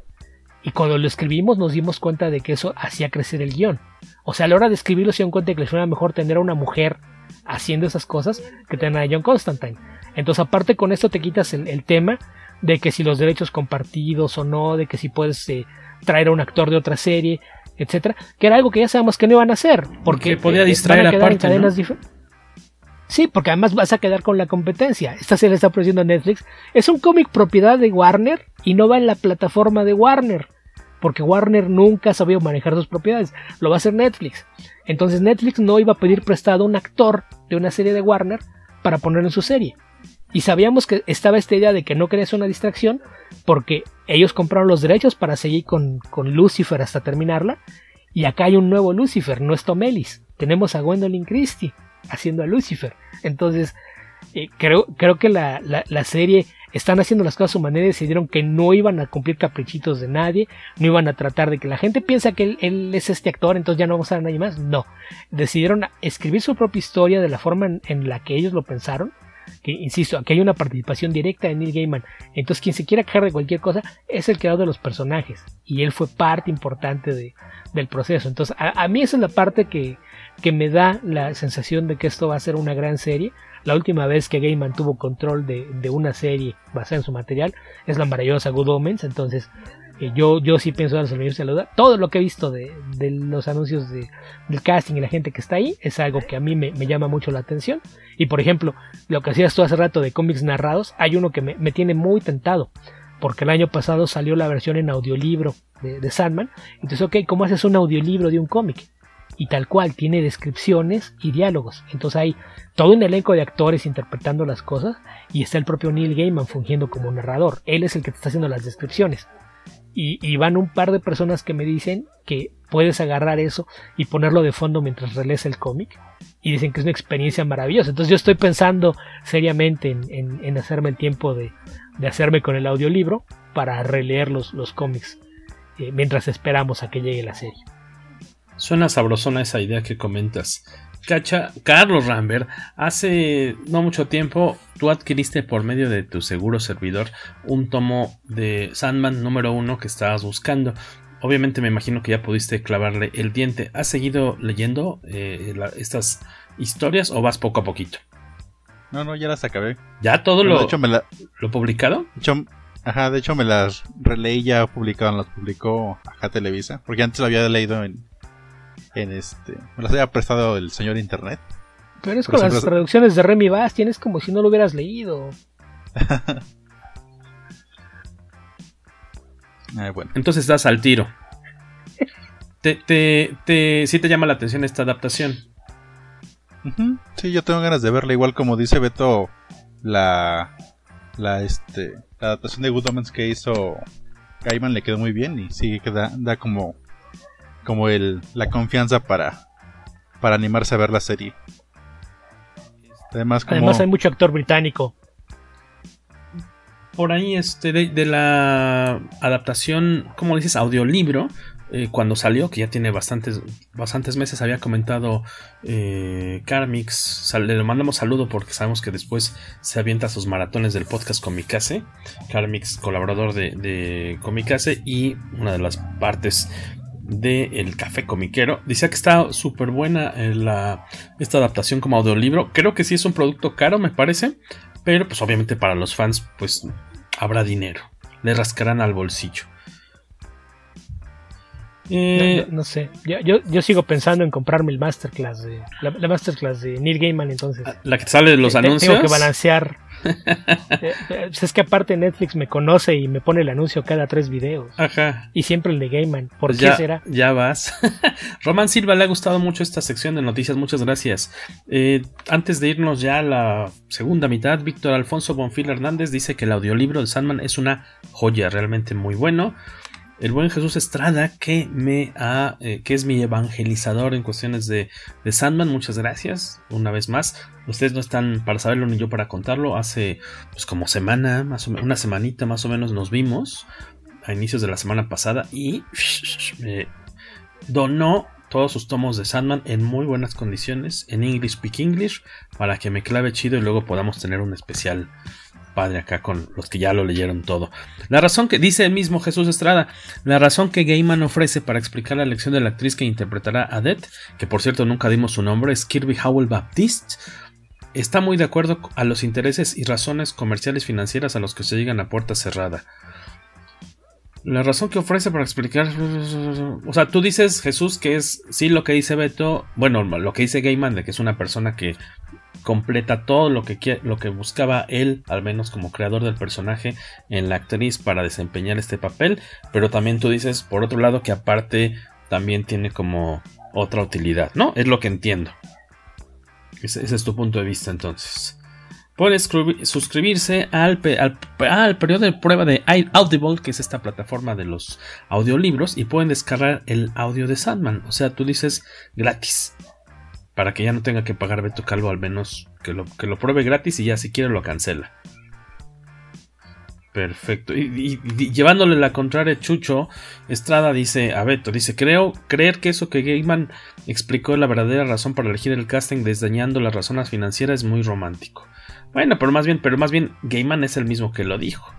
Y cuando lo escribimos nos dimos cuenta de que eso hacía crecer el guion. O sea, a la hora de escribirlo se dieron cuenta de que les era mejor tener a una mujer haciendo esas cosas que tener a John Constantine. Entonces, aparte con esto te quitas el, tema de que si los derechos compartidos o no, de que si puedes eh, traer a un actor de otra serie, etcétera, que era algo que ya sabemos que no iban a hacer, porque, podía eh, distraer aparte, Sí, porque además vas a quedar con la competencia. Esta serie está produciendo Netflix. Es un cómic propiedad de Warner y no va en la plataforma de Warner. Porque Warner nunca ha sabido manejar sus propiedades. Lo va a hacer Netflix. Entonces Netflix no iba a pedir prestado a un actor de una serie de Warner para ponerlo en su serie. Y sabíamos que estaba esta idea de que no quería ser una distracción porque ellos compraron los derechos para seguir con, con Lucifer hasta terminarla. Y acá hay un nuevo Lucifer, no es Tom Ellis. Tenemos a Gwendolyn Christie haciendo a Lucifer. Entonces, eh, creo, creo que la, la, serie están haciendo las cosas a su manera y decidieron que no iban a cumplir caprichitos de nadie, no iban a tratar de que la gente piensa que él, es este actor, entonces ya no vamos a ver a nadie más. No, decidieron escribir su propia historia de la forma en, la que ellos lo pensaron. Que insisto, aquí hay una participación directa de Neil Gaiman. Entonces, quien se quiera quejar de cualquier cosa es el creador de los personajes. Y él fue parte importante de, del proceso. Entonces, a mí esa es la parte que, que me da la sensación de que esto va a ser una gran serie. La última vez que Gaiman tuvo control de, una serie basada en su material es la maravillosa Good Omens, entonces yo, yo sí pienso darles el saludo. Todo lo que he visto de, los anuncios de, del casting y la gente que está ahí es algo que a mí me, llama mucho la atención. Y por ejemplo, lo que hacías tú hace rato de cómics narrados, hay uno que me, me tiene muy tentado porque el año pasado salió la versión en audiolibro de, de, Sandman. Entonces, ok, ¿cómo haces un audiolibro de un cómic? y tal cual tiene descripciones y diálogos. Entonces hay todo un elenco de actores interpretando las cosas y está el propio Neil Gaiman fungiendo como narrador. Él es el que te está haciendo las descripciones. Y, van un par de personas que me dicen que puedes agarrar eso y ponerlo de fondo mientras relees el cómic. Y dicen que es una experiencia maravillosa. Entonces yo estoy pensando seriamente en, hacerme el tiempo de, hacerme con el audiolibro para releer los, los cómics eh, mientras esperamos a que llegue la serie. Suena sabrosona esa idea que comentas. Cacha, Carlos Rambert, hace no mucho tiempo tú adquiriste por medio de tu seguro servidor un tomo de Sandman número uno que estabas buscando. Obviamente me imagino que ya pudiste clavarle el diente. ¿Has seguido leyendo eh, estas historias o vas poco a poquito? No, no, ya las acabé. ¿Ya todo lo, lo publicado? Ajá, de hecho me las releí ya publicadas, las publicó Ajá Televisa, porque antes lo había leído en, en este, me las había prestado el señor internet. Pero es con las traducciones de Remy Bass, tienes como si no lo hubieras leído. bueno. Entonces estás al tiro. te, te, te, sí te llama la atención esta adaptación. Sí, yo tengo ganas de verla, igual como dice Beto, la, la, este, la adaptación de Good Omens que hizo Gaiman le quedó muy bien y sigue que da, da como, como el, la confianza para, para animarse a ver la serie. Además, Además hay mucho actor británico. Por ahí, este, de, la adaptación, como dices, audiolibro, eh, cuando salió, que ya tiene bastantes, bastantes meses, había comentado eh, Carmix. le mandamos saludo porque sabemos que después se avienta sus maratones del podcast Comicase. Carmix, colaborador de, de Comicase y una de las partes del el café comiquero. Dice que está súper buena eh, la, esta adaptación como audiolibro. Creo que sí es un producto caro, me parece. Pero pues obviamente para los fans pues habrá dinero. Le rascarán al bolsillo. Eh, no, sé, yo, yo, sigo pensando en comprarme el masterclass de la, masterclass de Neil Gaiman entonces. La que sale de los anuncios. Tengo que balancear. Eh, eh, es que aparte Netflix me conoce y me pone el anuncio cada tres videos. Ajá. Y siempre el de Gaiman. ¿Por pues qué será? Ya vas. Roman Silva le ha gustado mucho esta sección de noticias. Muchas gracias. antes de irnos ya a la segunda mitad, Víctor Alfonso Bonfil Hernández dice que el audiolibro de Sandman es una joya, realmente muy bueno el buen Jesús Estrada, que me ha, eh, que es mi evangelizador en cuestiones de, de, Sandman. Muchas gracias, una vez más. Ustedes no están para saberlo ni yo para contarlo. Hace pues como semana, más o una semanita más o menos nos vimos a inicios de la semana pasada y me donó todos sus tomos de Sandman en muy buenas condiciones en English Speak English para que me clave chido y luego podamos tener un especial padre acá con los que ya lo leyeron todo. La razón que dice el mismo Jesús Estrada, la razón que Gaiman ofrece para explicar la elección de la actriz que interpretará a Death, que por cierto nunca dimos su nombre, es Kirby Howell Baptiste, está muy de acuerdo a los intereses y razones comerciales financieras a los que se llegan a puerta cerrada. La razón que ofrece para explicar. O sea, tú dices, Jesús, que es sí lo que dice Beto. Bueno, lo que dice Gaiman, de que es una persona que completa todo lo que, lo que buscaba él, al menos como creador del personaje, en la actriz para desempeñar este papel. Pero también tú dices, por otro lado, que aparte también tiene como otra utilidad, ¿no? Es lo que entiendo. Ese, es tu punto de vista entonces. Pueden suscribirse al, al, al, periodo de prueba de Audible, que es esta plataforma de los audiolibros, y pueden descargar el audio de Sandman. O sea, tú dices gratis para que ya no tenga que pagar Beto Calvo, al menos que lo, pruebe gratis y ya si quiere lo cancela. Perfecto. Y, llevándole la contraria, Chucho Estrada dice a Beto, dice, creo, creer que eso que Gaiman explicó la verdadera razón para elegir el casting desdañando las razones financieras es muy romántico. Bueno, pero más bien, pero más bien Gaiman es el mismo que lo dijo.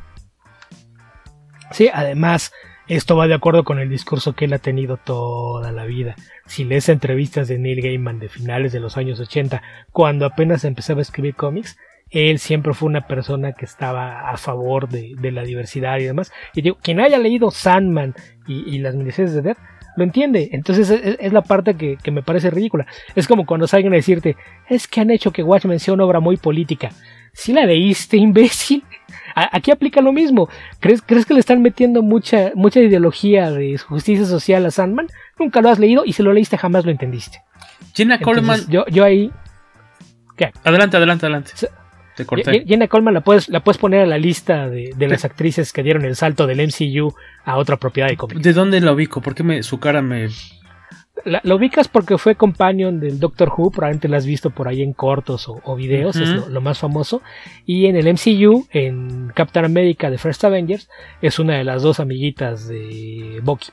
Sí, además, esto va de acuerdo con el discurso que él ha tenido toda la vida. Si lees entrevistas de Neil Gaiman de finales de los años 80, cuando apenas empezaba a escribir cómics, él siempre fue una persona que estaba a favor de, la diversidad y demás. Y digo, quien haya leído Sandman y, las miniseries de Death, lo entiende. Entonces es, la parte que, me parece ridícula. Es como cuando salgan a decirte, es que han hecho que Watchmen sea una obra muy política. Si la leíste, imbécil. Aquí aplica lo mismo. ¿Crees, ¿Crees que le están metiendo mucha, mucha ideología de justicia social a Sandman? Nunca lo has leído y si lo leíste jamás lo entendiste. Jenna Coleman. Yo, yo ahí. ¿Qué? Adelante, adelante, adelante. Te corté. Jenna Coleman la puedes, la puedes poner a la lista de, las actrices que dieron el salto del MCU a otra propiedad de cómics. ¿De dónde la ubico? ¿Por qué me, su cara me la, ubicas porque fue companion del Doctor Who, probablemente la has visto por ahí en cortos o, videos, es lo, más famoso. Y en el MCU, en Captain America de First Avengers, es una de las dos amiguitas de Bucky.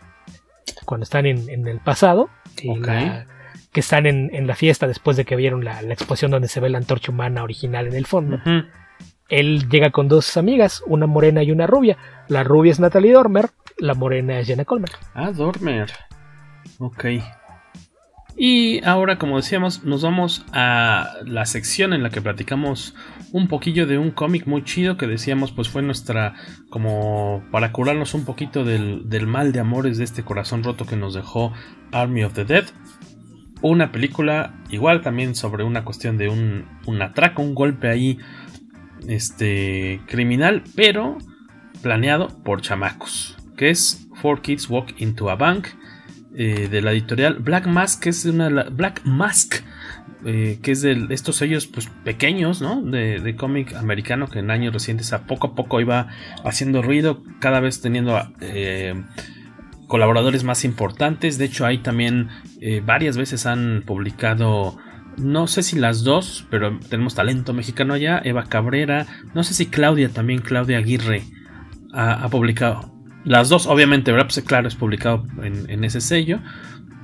Cuando están en, el pasado, que están en, la fiesta después de que vieron la, exposición donde se ve la antorcha humana original en el fondo. Él llega con dos amigas, una morena y una rubia. La rubia es Natalie Dormer, la morena es Jenna Coleman. Ah, Dormer. Ok. Y ahora, como decíamos, nos vamos a la sección en la que platicamos un poquillo de un cómic muy chido que decíamos, pues fue nuestra, como para curarnos un poquito del, del, mal de amores de este corazón roto que nos dejó Army of the Dead. Una película igual también sobre una cuestión de un, un atraco, un golpe ahí, este, criminal, pero planeado por chamacos, que es Four Kids Walk into a Bank eh, de la editorial Black Mask, que es una Black Mask, eh, que es de estos sellos pues, pequeños, ¿no? De, de cómic americano que en años recientes a poco a poco iba haciendo ruido, cada vez teniendo eh, colaboradores más importantes. De hecho, ahí también eh, varias veces han publicado. No sé si las dos, pero tenemos talento mexicano allá. Eva Cabrera. No sé si Claudia también, Claudia Aguirre, ha, ha publicado. Las dos, obviamente, ¿verdad? Pues claro, es publicado en, ese sello.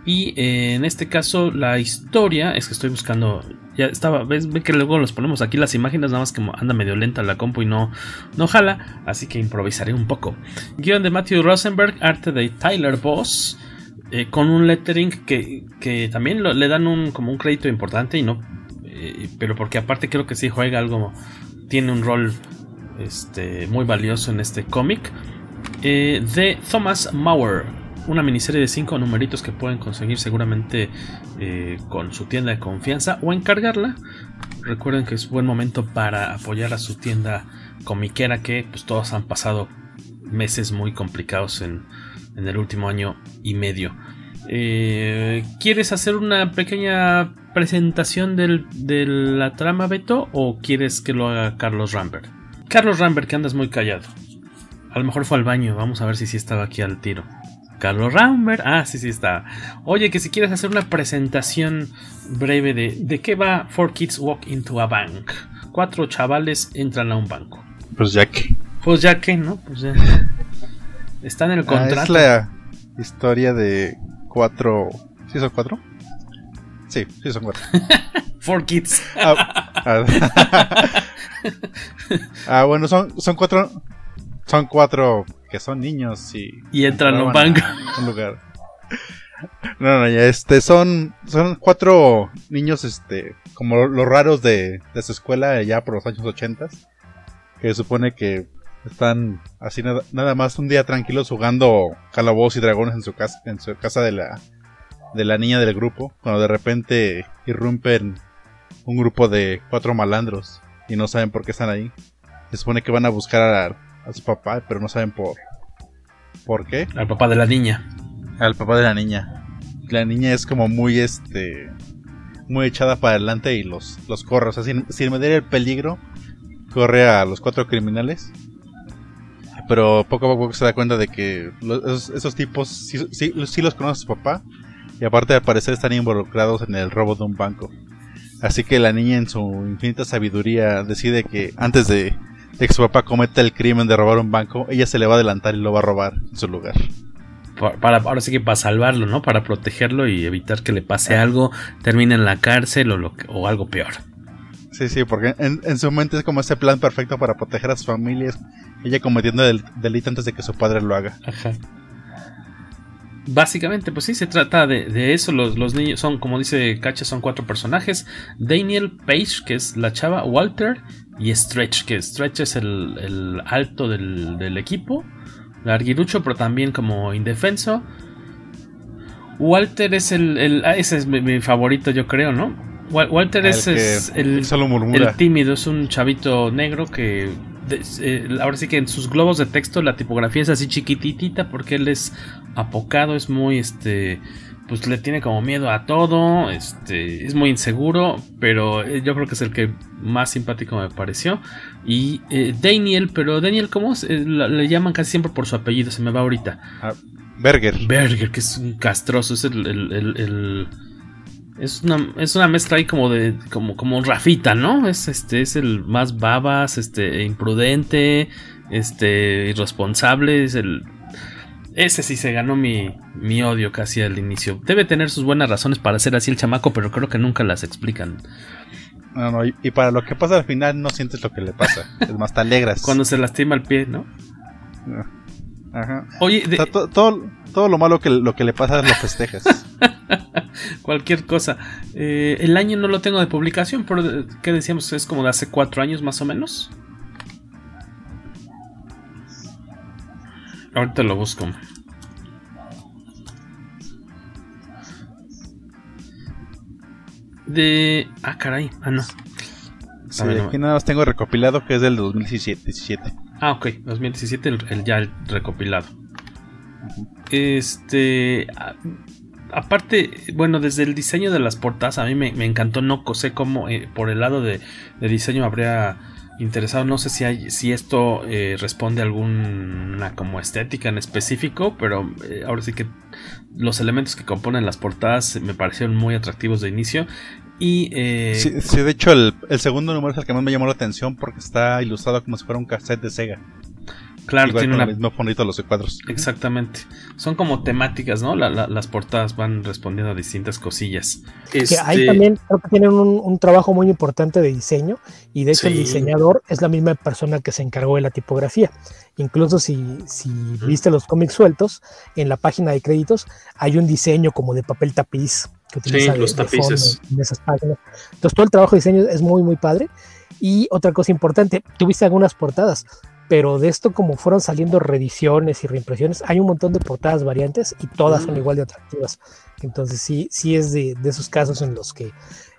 Y eh, en este caso, la historia es que estoy buscando. Ya estaba, ves, que luego los ponemos aquí las imágenes, nada más que anda medio lenta la compu y no, no jala. Así que improvisaré un poco. Guión de Matthew Rosenberg, arte de Tyler Boss. Eh, con un lettering que, que también le dan un, como un crédito importante y no. Eh, pero porque aparte creo que sí juega algo. Tiene un rol este, muy valioso en este cómic. Eh, de Thomas Mauer, una miniserie de 5 numeritos que pueden conseguir seguramente eh, con su tienda de confianza o encargarla. Recuerden que es buen momento para apoyar a su tienda comiquera que pues todos han pasado meses muy complicados en, en el último año y medio. Eh, ¿Quieres hacer una pequeña presentación de la trama, Beto? ¿O quieres que lo haga Carlos Rambert? Carlos Rambert, que andas muy callado. A lo mejor fue al baño. Vamos a ver si sí estaba aquí al tiro. Carlos Rambert. Ah, sí, sí está. Oye, que si quieres hacer una presentación breve de, de qué va Four Kids Walk into a Bank. Cuatro chavales entran a un banco. Pues ya que. Pues ya que, ¿no? Pues ya. Está en el contrato. Ah, es la historia de cuatro. ¿Sí son cuatro? Sí, sí son cuatro. Four Kids. ah, ah, ah, bueno, son, son cuatro. Son cuatro que son niños y. Y entran a un banco. un lugar. No, no, ya este, son, son cuatro niños, este, como los raros de, de su escuela ya por los años 80 que supone que están así nada, nada, más un día tranquilos jugando calabozos y dragones en su casa, en su casa de la, de la niña del grupo, cuando de repente irrumpen un grupo de cuatro malandros y no saben por qué están ahí. Se supone que van a buscar a, a su papá, pero no saben por, ¿Por qué? Al papá de la niña. Al papá de la niña. La niña es como muy este. Muy echada para adelante y los, los corre. O sea, sin, sin medir el peligro, corre a los cuatro criminales. Pero poco a poco se da cuenta de que los, esos, esos, tipos sí, sí, sí, los conoce su papá. Y aparte, al parecer, están involucrados en el robo de un banco. Así que la niña, en su infinita sabiduría, decide que antes de de que su papá cometa el crimen de robar un banco, ella se le va a adelantar y lo va a robar en su lugar. Para, ahora sí que para salvarlo, ¿no? Para protegerlo y evitar que le pase algo, termine en la cárcel o, lo, o algo peor. Sí, sí, porque en, en, su mente es como ese plan perfecto para proteger a sus familias, ella cometiendo el delito antes de que su padre lo haga. Ajá. Básicamente, pues sí, se trata de, de eso. Los, los, niños son, como dice Cacha, son cuatro personajes. Daniel Page, que es la chava, Walter, y Stretch, que Stretch es el, el alto del, del, equipo. Larguirucho, pero también como indefenso. Walter es el, el ese es mi, mi, favorito, yo creo, ¿no? Walter es, el, es el, el, tímido, es un chavito negro que de, eh, ahora sí que en sus globos de texto la tipografía es así chiquititita porque él es apocado, es muy este pues le tiene como miedo a todo, este es muy inseguro, pero yo creo que es el que más simpático me pareció. Y eh, Daniel, pero Daniel, ¿cómo es? Eh, le llaman casi siempre por su apellido, se me va ahorita. Ah, Berger. Berger, que es un castroso, es el, el, el, el es una, es una mezcla ahí como de. como, como Rafita, ¿no? Es este, es el más babas, este, imprudente, este, irresponsable, es el. Ese sí se ganó mi, mi odio casi al inicio. Debe tener sus buenas razones para ser así el chamaco, pero creo que nunca las explican. No, no, y, y para lo que pasa al final no sientes lo que le pasa. es más, te alegras. Cuando se lastima el pie, ¿no? Ajá. Oye, de... o sea, to, todo, todo lo malo que lo que le pasa lo festejas. Cualquier cosa. Eh, el año no lo tengo de publicación, pero ¿qué decíamos? Es como de hace cuatro años más o menos. Ahorita lo busco. De. Ah, caray. Ah, no. Sí, aquí nada más tengo recopilado que es del 2017. Ah, ok. 2017, el, ya el recopilado. Este. aparte, bueno, desde el diseño de las portadas a mí me, encantó. No sé cómo eh, por el lado de, diseño habría interesado. No sé si, hay, si esto eh, responde a alguna como estética en específico, pero eh, ahora sí que los elementos que componen las portadas me parecieron muy atractivos de inicio. Y, sí, de hecho, el, el, segundo número es el que más me llamó la atención porque está ilustrado como si fuera un cassette de Sega. Claro, tiene una... mismo fondito los cuadros. Exactamente. Son como temáticas, ¿no? las portadas van respondiendo a distintas cosillas. Que ahí este también creo que tienen un, trabajo muy importante de diseño y de hecho el diseñador es la misma persona que se encargó de la tipografía. Incluso si, si viste los cómics sueltos, en la página de créditos hay un diseño como de papel tapiz que utiliza los tapices. en esas páginas. Entonces todo el trabajo de diseño es muy muy padre. Y otra cosa importante, tuviste algunas portadas pero de esto como fueron saliendo reediciones y reimpresiones, hay un montón de portadas variantes y todas son mm. igual de atractivas. Entonces sí, sí es de, esos casos en los que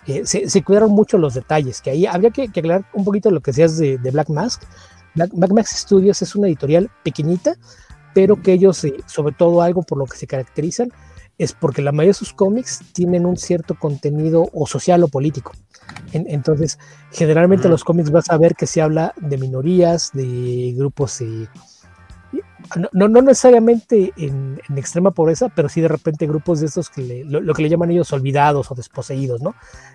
eh, se, cuidaron mucho los detalles, que ahí habría que, aclarar un poquito lo que decías de, de Black Mask. Black, Mask Studios es una editorial pequeñita, pero que ellos, eh, sobre todo algo por lo que se caracterizan, es porque la mayoría de sus cómics tienen un cierto contenido o social o político entonces, generalmente los cómics vas a ver que se habla de minorías, de grupos, eh, no, no, necesariamente en, extrema pobreza, pero sí de repente grupos de estos que lo, que le llaman ellos olvidados o desposeídos, ¿no?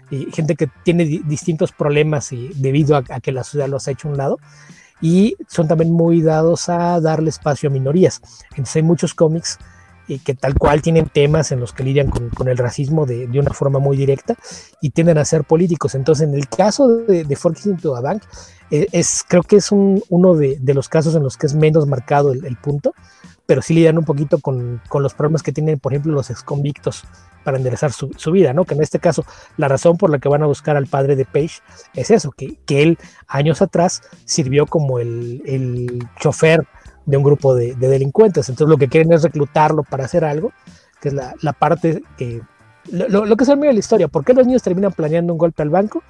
Y gente que tiene distintos problemas y, debido a, a, que la sociedad los ha hecho a un lado. Y son también muy dados a darle espacio a minorías. Entonces hay muchos cómics y que tal cual tienen temas en los que lidian con, el racismo de, una forma muy directa y tienden a ser políticos. Entonces, en el caso de, de Forks into a Bank, eh, es, creo que es uno de, los casos en los que es menos marcado el, punto, pero sí lidian un poquito con, los problemas que tienen, por ejemplo, los exconvictos para enderezar su, vida, ¿no? Que en este caso, la razón por la que van a buscar al padre de Page es eso, que, que él años atrás sirvió como el, el chofer de un grupo de, delincuentes. Entonces lo que quieren es reclutarlo para hacer algo, que es la, parte que... Lo, que es el medio de la historia, ¿por qué los niños terminan planeando un golpe al banco?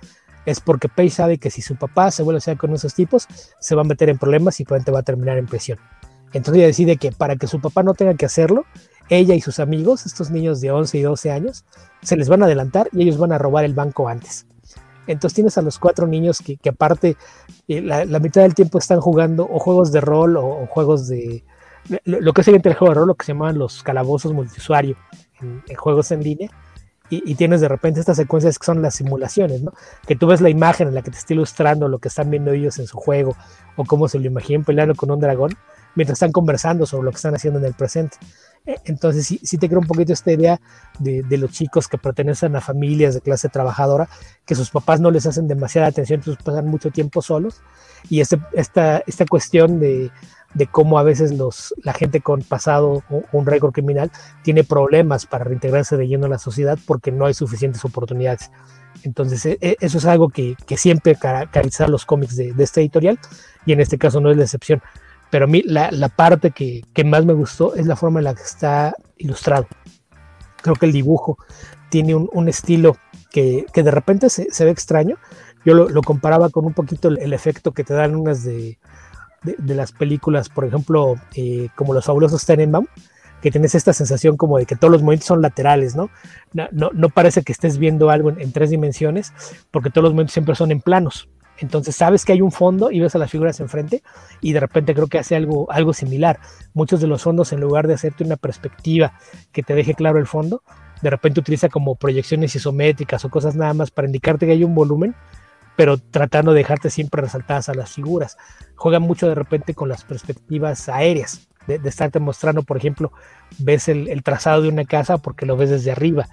Es porque Paige sabe que si su papá se vuelve a hacer con esos tipos, se va a meter en problemas y probablemente va a terminar en prisión. Entonces ella decide que para que su papá no tenga que hacerlo, ella y sus amigos, estos niños de 11 y 12 años, se les van a adelantar y ellos van a robar el banco antes. Entonces tienes a los cuatro niños que, aparte eh, la, mitad del tiempo están jugando o juegos de rol o, juegos de... Lo, que es el juego de rol, lo que se llaman los calabozos multiusuario en, juegos en línea. Y, tienes de repente estas secuencias que son las simulaciones, ¿no? Que tú ves la imagen en la que te está ilustrando lo que están viendo ellos en su juego o cómo se lo imaginan peleando con un dragón mientras están conversando sobre lo que están haciendo en el presente. Entonces sí, te creo un poquito esta idea de, los chicos que pertenecen a familias de clase trabajadora, que sus papás no les hacen demasiada atención, entonces pasan mucho tiempo solos. Y este, esta, esta cuestión de, cómo a veces los, la gente con pasado o un récord criminal tiene problemas para reintegrarse de lleno a la sociedad porque no hay suficientes oportunidades. Entonces e, e, eso es algo que, siempre caracteriza los cómics de, de este editorial y en este caso no es la excepción pero a mí la, parte que, más me gustó es la forma en la que está ilustrado. Creo que el dibujo tiene un, estilo que, de repente se, ve extraño. Yo lo, comparaba con un poquito el, efecto que te dan unas de, las películas, por ejemplo, eh, como Los Fabulosos Tenenbaum, que tienes esta sensación como de que todos los movimientos son laterales, ¿no? No, no, parece que estés viendo algo en, tres dimensiones, porque todos los movimientos siempre son en planos. Entonces sabes que hay un fondo y ves a las figuras enfrente y de repente creo que hace algo, algo similar. Muchos de los fondos en lugar de hacerte una perspectiva que te deje claro el fondo, de repente utiliza como proyecciones isométricas o cosas nada más para indicarte que hay un volumen, pero tratando de dejarte siempre resaltadas a las figuras. Juega mucho de repente con las perspectivas aéreas, de, estarte mostrando, por ejemplo, ves el, el, trazado de una casa porque lo ves desde arriba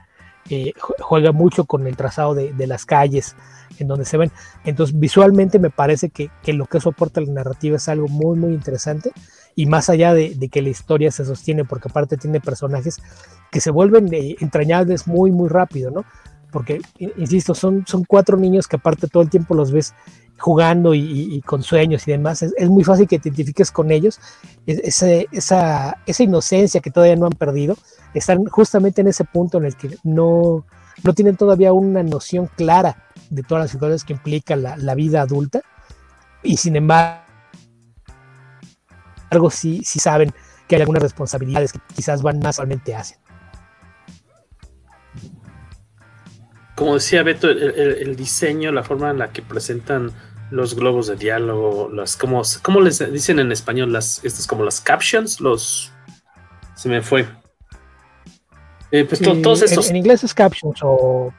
eh, juega mucho con el trazado de, de, las calles en donde se ven. Entonces, visualmente me parece que, que, lo que eso aporta a la narrativa es algo muy, muy interesante. Y más allá de, de que la historia se sostiene, porque aparte tiene personajes que se vuelven eh, entrañables muy, muy rápido, ¿no? Porque, insisto, son, son cuatro niños que aparte todo el tiempo los ves jugando y, y, con sueños y demás, es, es, muy fácil que te identifiques con ellos, ese, esa, esa inocencia que todavía no han perdido, están justamente en ese punto en el que no, no tienen todavía una noción clara de todas las situaciones que implica la, vida adulta y sin embargo sí, sí saben que hay algunas responsabilidades que quizás van más realmente hacen. Como decía Beto, el, diseño, la forma en la que presentan los globos de diálogo, las como, ¿cómo les dicen en español? Las, estas como las captions, los se me fue. Eh, pues to, todos estos. En, en, inglés es captions o,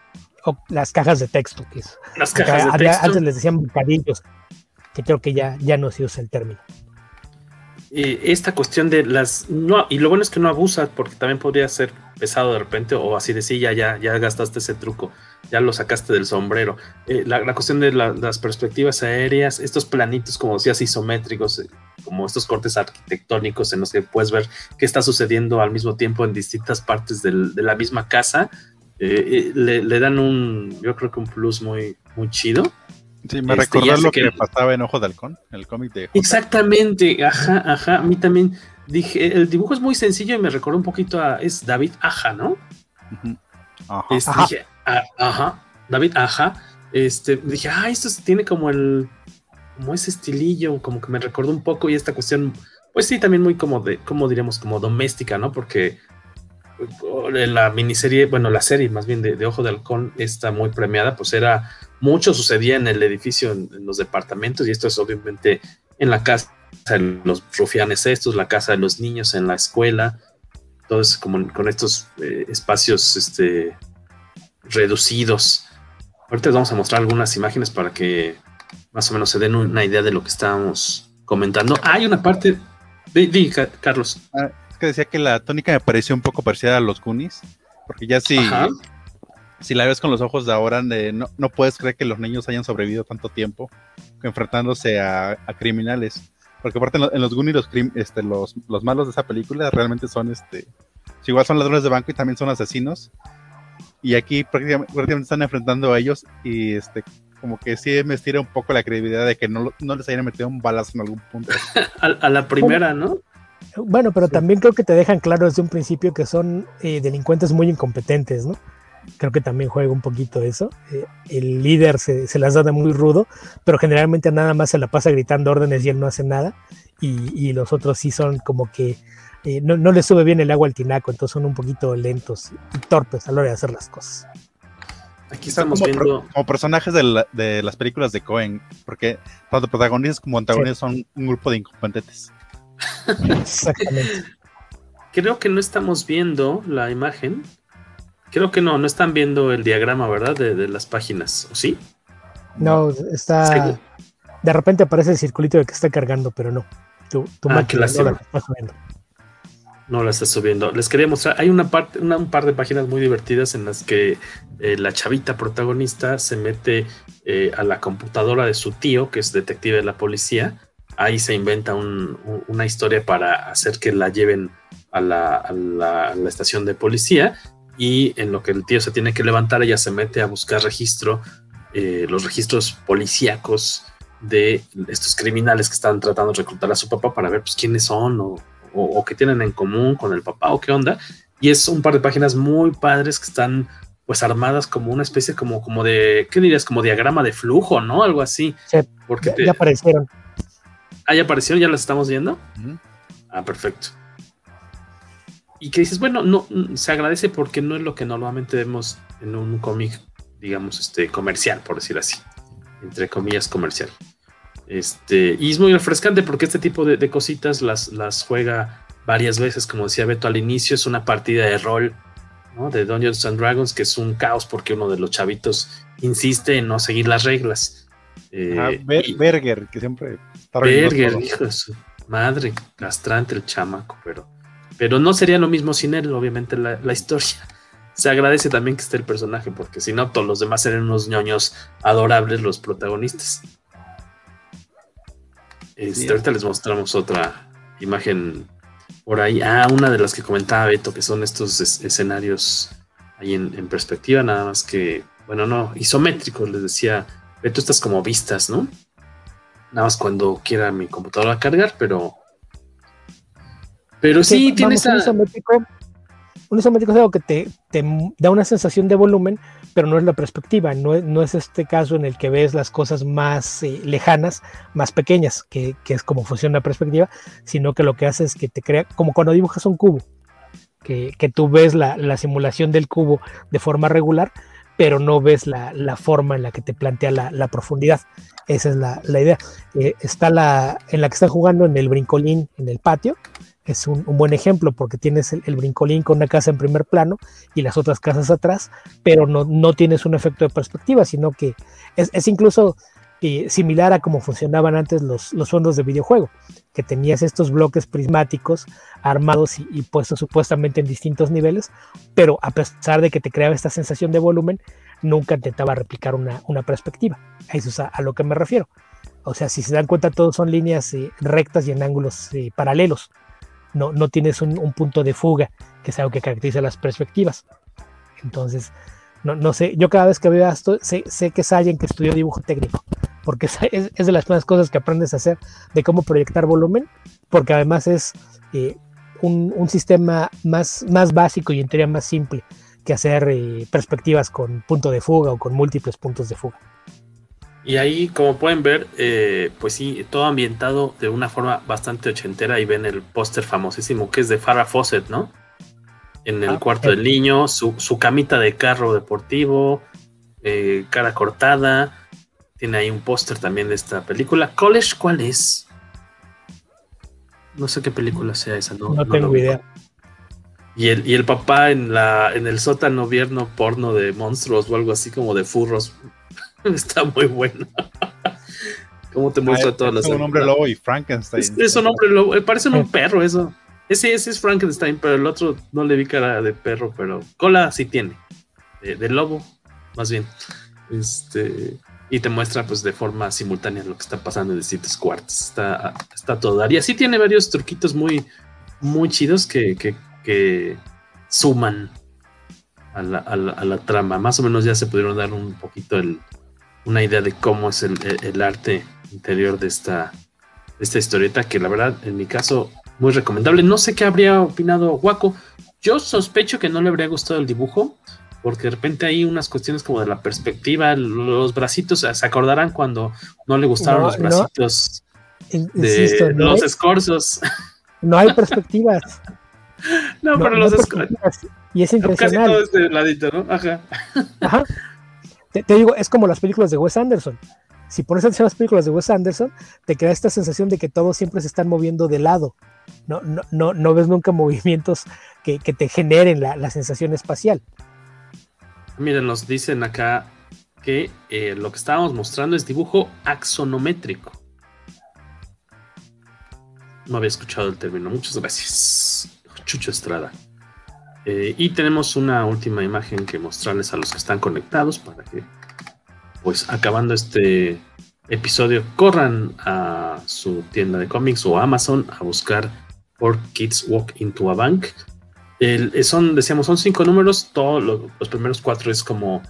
o, las cajas de texto, que es. Las cajas de texto. Antes les decían bocadillos, que creo que ya, ya no se usa el término. Eh, esta cuestión de las. No, y lo bueno es que no abusa, porque también podría ser pesado de repente, o así de sí, ya, ya, ya gastaste ese truco, ya lo sacaste del sombrero. Eh, la, la, cuestión de la, las perspectivas aéreas, estos planitos, como decías, isométricos, como estos cortes arquitectónicos en los que puedes ver qué está sucediendo al mismo tiempo en distintas partes del, de la misma casa, eh, le, le, dan un, yo creo que un plus muy, muy chido. Sí, me este, recordó lo que, que, pasaba en Ojo de Halcón, el cómic de. J. Exactamente, ajá, ajá. A mí también dije, el dibujo es muy sencillo y me recordó un poquito a. Es David Aja, ¿no? Uh -huh. Ajá. Este, ajá. Dije, ajá, David Aja. Este, dije, ah, esto tiene como el. Como ese estilillo, como que me recordó un poco y esta cuestión, pues sí, también muy como de, como diríamos, como doméstica, ¿no? Porque la miniserie, bueno, la serie más bien de, Ojo de Halcón está muy premiada, pues era mucho sucedía en el edificio, en, los departamentos, y esto es obviamente en la casa de los rufianes estos, la casa de los niños en la escuela, entonces como con estos eh, espacios este, reducidos. Ahorita les vamos a mostrar algunas imágenes para que más o menos se den una idea de lo que estábamos comentando. Ah, hay una parte, di, di Carlos. Ah, es que decía que la tónica me pareció un poco parecida a los Goonies, porque ya. Si si la ves con los ojos de ahora, no, no, puedes creer que los niños hayan sobrevivido tanto tiempo enfrentándose a, a criminales. Porque aparte en, los Goonies los, este, los, los, malos de esa película realmente son, este, igual son ladrones de banco y también son asesinos. Y aquí prácticamente, prácticamente están enfrentando a ellos y este, como que sí me estira un poco la credibilidad de que no, no les hayan metido un balazo en algún punto. a, a, la primera, ¿no? Bueno, pero sí. también creo que te dejan claro desde un principio que son eh, delincuentes muy incompetentes, ¿no? creo que también juega un poquito eso. Eh, el líder se, se, las da de muy rudo, pero generalmente nada más se la pasa gritando órdenes y él no hace nada. Y, y los otros sí son como que eh, no, no le sube bien el agua al tinaco, entonces son un poquito lentos y torpes a la hora de hacer las cosas. Aquí estamos como, viendo. como personajes de, la, de, las películas de Cohen, porque tanto protagonistas como antagonistas sí. son un grupo de incompetentes. Exactamente. Creo que no estamos viendo la imagen. Creo que no, no están viendo el diagrama, ¿verdad? De, de las páginas, ¿o sí? No, está. De repente aparece el circulito de que está cargando, pero no. Tu, tu ah, máquina no la. No la está subiendo. Les quería mostrar. Hay una parte, una, un par de páginas muy divertidas en las que eh, la chavita protagonista se mete eh, a la computadora de su tío, que es detective de la policía. Ahí se inventa un, un, una historia para hacer que la lleven a la, a la, a la estación de policía y en lo que el tío se tiene que levantar, ella se mete a buscar registro, eh, los registros policíacos de estos criminales que están tratando de reclutar a su papá para ver pues, quiénes son o, o, o qué tienen en común con el papá o qué onda. Y es un par de páginas muy padres que están pues armadas como una especie como, como de, ¿qué dirías? Como diagrama de flujo, ¿no? Algo así. Sí, Porque ya, te... ya aparecieron. Ah, ya aparecieron, ya las estamos viendo. Uh -huh. Ah, perfecto y que dices, bueno, no, se agradece porque no es lo que normalmente vemos en un cómic, digamos, este, comercial, por decir así, entre comillas, comercial. Este, y es muy refrescante porque este tipo de, de cositas las, las, juega varias veces, como decía Beto al inicio, es una partida de rol ¿no? de Dungeons and Dragons que es un caos porque uno de los chavitos insiste en no seguir las reglas. Eh, ah, Ber y, Berger, que siempre está Berger, hijo de su madre, castrante el chamaco, pero pero no sería lo mismo sin él, obviamente, la, la historia. se agradece también que esté el personaje, porque si no, todos los demás eran unos ñoños adorables los protagonistas. Este, ahorita les mostramos otra imagen por ahí. Ah, una de las que comentaba Beto, que son estos escenarios ahí en, perspectiva, nada más que, bueno, no, isométricos, les decía, Beto, estas como vistas, ¿no? Nada más cuando quiera mi computadora cargar, pero... Pero sí, tiene esa un isométrico es algo que te, da una sensación de volumen, pero no es la perspectiva, no, no es este caso en el que ves las cosas más eh, lejanas, más pequeñas, que, es como funciona la perspectiva, sino que lo que hace es que te crea, como cuando dibujas un cubo, que, tú ves la, simulación del cubo de forma regular, pero no ves la, forma en la que te plantea la, profundidad. Esa es la, idea. Eh, está la en la que están jugando en el brincolín en el patio, es un, buen ejemplo porque tienes el, brincolín con una casa en primer plano y las otras casas atrás, pero no, no tienes un efecto de perspectiva, sino que es, incluso eh, similar a cómo funcionaban antes los, los, fondos de videojuego, que tenías estos bloques prismáticos armados y, puestos supuestamente en distintos niveles, pero a pesar de que te creaba esta sensación de volumen, nunca intentaba replicar una, perspectiva. A eso es a, lo que me refiero. O sea, si se dan cuenta, todos son líneas eh, rectas y en ángulos eh, paralelos no, no tienes un, punto de fuga, que es algo que caracteriza las perspectivas. Entonces, no, no sé, yo cada vez que veo esto, sé, sé que es alguien que estudió dibujo técnico, porque es, es, de las primeras cosas que aprendes a hacer de cómo proyectar volumen, porque además es eh, un, un, sistema más, más básico y en teoría más simple que hacer eh, perspectivas con punto de fuga o con múltiples puntos de fuga. Y ahí, como pueden ver, eh, pues sí, todo ambientado de una forma bastante ochentera. Y ven el póster famosísimo que es de Farrah Fawcett, ¿no? En el ah, cuarto del niño, su, camita de carro deportivo, eh, cara cortada. Tiene ahí un póster también de esta película. ¿College cuál es? No sé qué película sea esa, no, no, tengo idea. Y el, y el papá en, la, en el sótano vierno porno de monstruos o algo así como de furros. Está muy bueno. ¿Cómo te muestra ah, todas las. Es un hombre lobo y Frankenstein. Es, un hombre lobo. Eh, parece un perro eso. Ese, ese es Frankenstein, pero el otro no le vi cara de perro, pero cola sí tiene. De, lobo, más bien. Este. Y te muestra pues de forma simultánea lo que está pasando en distintos cuartos. Está, está todo Y así tiene varios truquitos muy, muy chidos que, que, que suman a la, a, la, a la, trama. Más o menos ya se pudieron dar un poquito el, una idea de cómo es el, arte interior de esta, esta historieta, que la verdad, en mi caso, muy recomendable. No sé qué habría opinado Waco. Yo sospecho que no le habría gustado el dibujo, porque de repente hay unas cuestiones como de la perspectiva, los bracitos, se acordarán cuando no le gustaron los bracitos de los escorzos. No hay perspectivas. no, pero los escorzos. Y es impresionante. Casi todo este ladito, ¿no? Ajá. Ajá. Te, digo, es como las películas de Wes Anderson. Si pones atención a las películas de Wes Anderson, te queda esta sensación de que todos siempre se están moviendo de lado. No, no, no, ves nunca movimientos que, te generen la, sensación espacial. Miren, nos dicen acá que eh, lo que estábamos mostrando es dibujo axonométrico. No había escuchado el término. Muchas gracias. Chucho Estrada. Eh, y tenemos una última imagen que mostrarles a los que están conectados para que, pues acabando este episodio, corran a su tienda de cómics o Amazon a buscar por Kids Walk into a Bank. son, decíamos, son cinco números, todos los primeros cuatro es como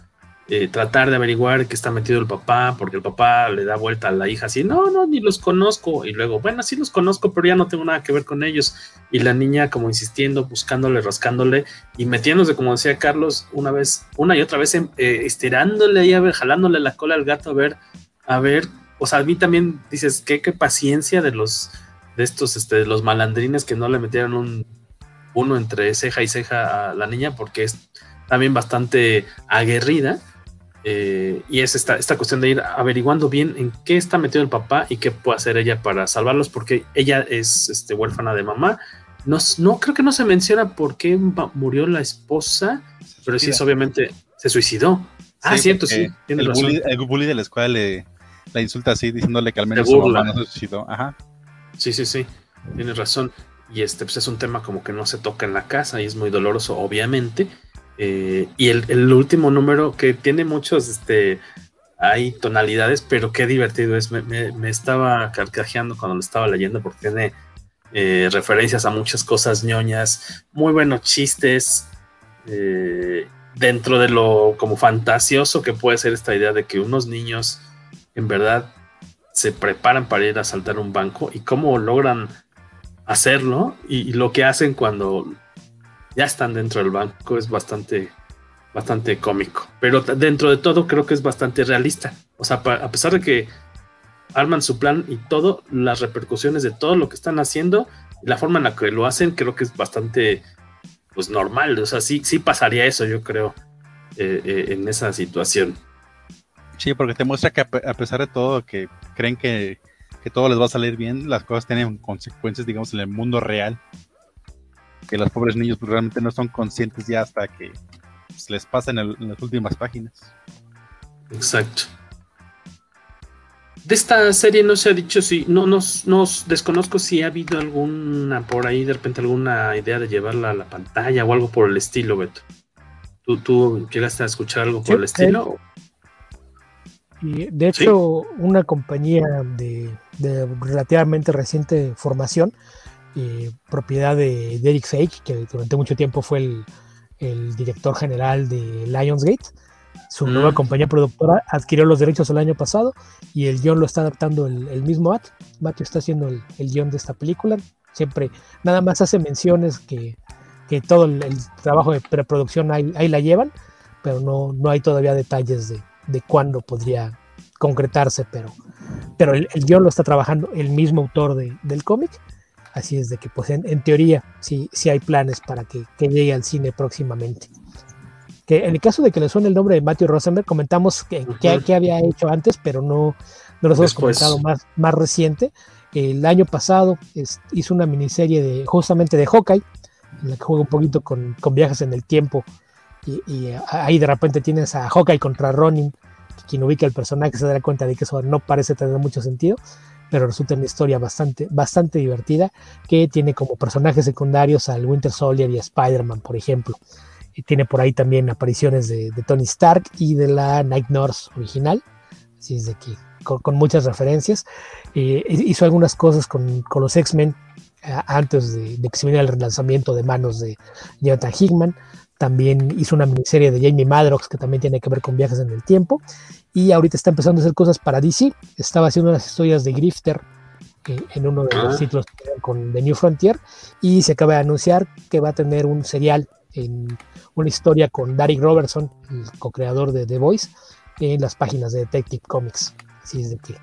eh, tratar de averiguar qué está metido el papá, porque el papá le da vuelta a la hija así, no, no, ni los conozco. Y luego, bueno, sí los conozco, pero ya no tengo nada que ver con ellos. Y la niña como insistiendo, buscándole, rascándole y metiéndose, como decía Carlos, una vez, una y otra vez, eh, estirándole ahí, a ver, jalándole la cola al gato, a ver, a ver. O sea, a mí también dices, qué, qué paciencia de los, de estos, este, de los malandrines que no le metieron un, uno entre ceja y ceja a la niña, porque es también bastante aguerrida eh, y es esta, esta cuestión de ir averiguando bien en qué está metido el papá y qué puede hacer ella para salvarlos, porque ella es este, huérfana de mamá. No, no creo que no se menciona por qué murió la esposa, pero sí es obviamente se suicidó. ah, cierto, sí. el, bully, el, bully, de la escuela le la insulta así, diciéndole que al menos su mamá no se suicidó. Ajá. Sí, sí, sí. Tienes razón. Y este pues es un tema como que no se toca en la casa y es muy doloroso, obviamente Eh, y el, último número que tiene muchos, este, hay tonalidades, pero qué divertido es. Me, estaba carcajeando cuando lo estaba leyendo porque tiene eh, referencias a muchas cosas ñoñas, muy buenos chistes, eh, dentro de lo como fantasioso que puede ser esta idea de que unos niños en verdad se preparan para ir a saltar un banco y cómo logran hacerlo y lo que hacen cuando ya están dentro del banco es bastante bastante cómico, pero dentro de todo creo que es bastante realista. O sea, a pesar de que arman su plan y todo, las repercusiones de todo lo que están haciendo, la forma en la que lo hacen, creo que es bastante pues normal. O sea, sí, sí pasaría eso, yo creo, eh, eh, en esa situación. Sí, porque te muestra que a, pesar de todo, que creen que, que, todo les va a salir bien, las cosas tienen consecuencias, digamos, en el mundo real. Que los pobres niños pues, realmente no son conscientes ya hasta que pues, les pasa en, el, en las últimas páginas. Exacto de esta serie no se ha dicho si, no nos, nos, desconozco si ha habido alguna por ahí, de repente alguna idea de llevarla a la pantalla o algo por el estilo, Beto. ¿Tú, tú llegaste a escuchar algo por el estilo? Y de hecho, una compañía de, relativamente reciente formación, eh, propiedad de, Eric Fake, que durante mucho tiempo fue el, el director general de Lionsgate, su nueva mm. compañía productora adquirió los derechos el año pasado y el guion lo está adaptando el, mismo Matt. Matthew está haciendo el, guion de esta película. Siempre, nada más hace menciones que, todo el, trabajo de preproducción ahí, la llevan, pero no, no hay todavía detalles de, de cuándo podría concretarse, pero, pero el, guion lo está trabajando el mismo autor del cómic. Así es de que, pues en, teoría, sí, sí hay planes para que, que llegue al cine próximamente que en el caso de que le suene el nombre de Matthew Rosenberg, comentamos que, había hecho antes, pero no, no los hemos comentado más, más reciente. El año pasado hizo una miniserie de justamente de Hawkeye, en la que juega un poquito con, viajes en el tiempo. Y, ahí de repente tienes a Hawkeye contra Ronin, quien ubica el personaje se da cuenta de que eso no parece tener mucho sentido, pero resulta una historia bastante, bastante divertida que tiene como personajes secundarios al Winter Soldier y a Spider-Man, por ejemplo tiene por ahí también apariciones de, Tony Stark y de la Night Nurse original. Así es de que con, muchas referencias. Eh, hizo algunas cosas con, los X-Men eh, antes de, que se viniera el relanzamiento de manos de Jonathan Hickman. También hizo una miniserie de Jamie Madrox que también tiene que ver con viajes en el tiempo. Y ahorita está empezando a hacer cosas para DC. Estaba haciendo unas historias de Grifter eh, en uno de los ah. títulos con The New Frontier. Y se acaba de anunciar que va a tener un serial en una historia con Derek Robertson, el co-creador de The Voice, en las páginas de Detective Comics. Así es de que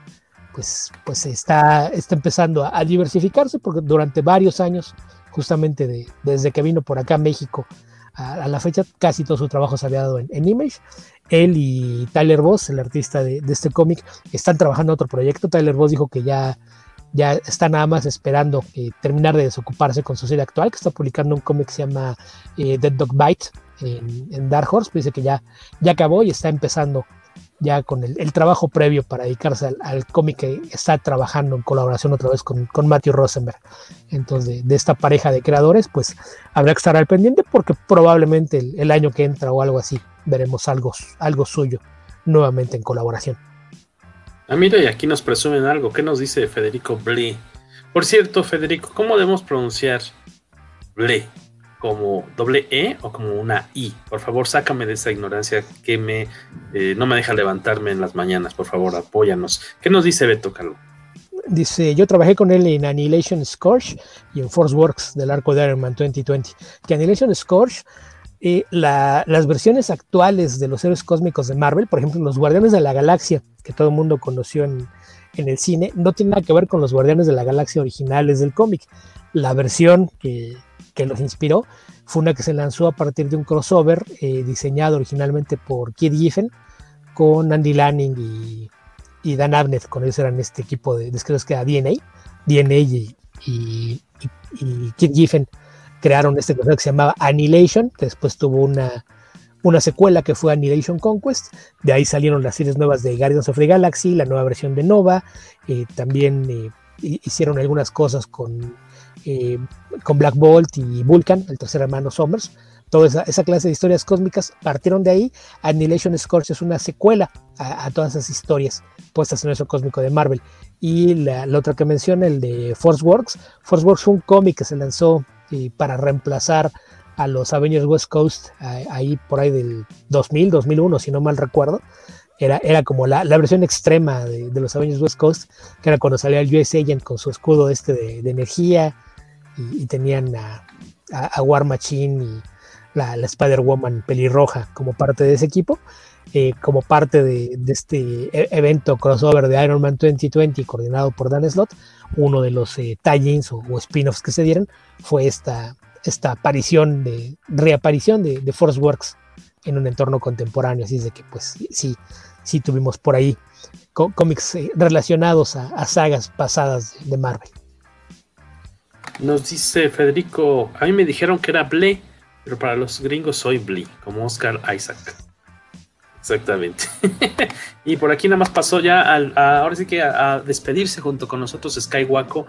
pues, pues está, está empezando a, diversificarse porque durante varios años, justamente desde que vino por acá a México a, la fecha, casi todo su trabajo se había dado en, Image. Él y Tyler Voss, el artista de, este cómic, están trabajando en otro proyecto. Tyler Voss dijo que ya ya está nada más esperando eh, terminar de desocuparse con su serie actual, que está publicando un cómic que se llama eh, Dead Dog Bite en, Dark Horse, pues dice que ya, ya acabó y está empezando ya con el, trabajo previo para dedicarse al, cómic que está trabajando en colaboración otra vez con, con Matthew Rosenberg. Entonces, de, esta pareja de creadores, pues habrá que estar al pendiente porque probablemente el, año que entra o algo así veremos algo, algo suyo nuevamente en colaboración. Ah, mira, y aquí nos presumen algo. ¿Qué nos dice Federico Blee? Por cierto, Federico, ¿cómo debemos pronunciar Blee? ¿Como doble E o como una I? Por favor, sácame de esa ignorancia que me, eh, no me deja levantarme en las mañanas. Por favor, apóyanos. ¿Qué nos dice Beto Calvo? Dice, yo trabajé con él en Annihilation Scourge y en Force Works del arco de Iron Man 2020. Que Annihilation Scourge eh, las versiones actuales de los héroes cósmicos de Marvel, por ejemplo, los Guardianes de la Galaxia, que todo el mundo conoció en, el cine, no tiene nada que ver con los Guardianes de la Galaxia originales del cómic. La versión que, los inspiró fue una que se lanzó a partir de un crossover eh, diseñado originalmente por Kid Giffen con Andy Lanning y, Dan Abnett, con ellos eran este equipo de, de que era DNA, DNA y, y, y Kid Giffen crearon este concepto que se llamaba Annihilation, que después tuvo una, una secuela que fue Annihilation Conquest. De ahí salieron las series nuevas de Guardians of the Galaxy, la nueva versión de Nova. Eh, también eh, hicieron algunas cosas con, eh, con Black Bolt y Vulcan, el tercer hermano Summers, toda esa, clase de historias cósmicas partieron de ahí. Annihilation Scorch es una secuela a, todas esas historias puestas en eso cósmico de Marvel. Y la, otra que menciona, el de Force Works. Force Works fue un cómic que se lanzó eh, para reemplazar a los Avengers West Coast ahí por ahí del 2000, 2001, si no mal recuerdo. Era, era como la, versión extrema de, los Avengers West Coast, que era cuando salía el US Agent con su escudo este de, energía y, tenían a, War Machine y la, Spider-Woman pelirroja como parte de ese equipo. Eh, como parte de, este e, evento crossover de Iron Man 2020 coordinado por Dan Slott, uno de los eh, tie-ins o, spin-offs que se dieron fue esta, esta aparición de reaparición de, de Force Works en un entorno contemporáneo, así es de que pues sí, sí tuvimos por ahí cómics eh, relacionados a, sagas pasadas de Marvel. Nos dice Federico, a mí me dijeron que era Ble, pero para los gringos soy Blee, como Oscar Isaac. Exactamente. y por aquí nada más pasó ya ahora sí que a, despedirse junto con nosotros Skywaco.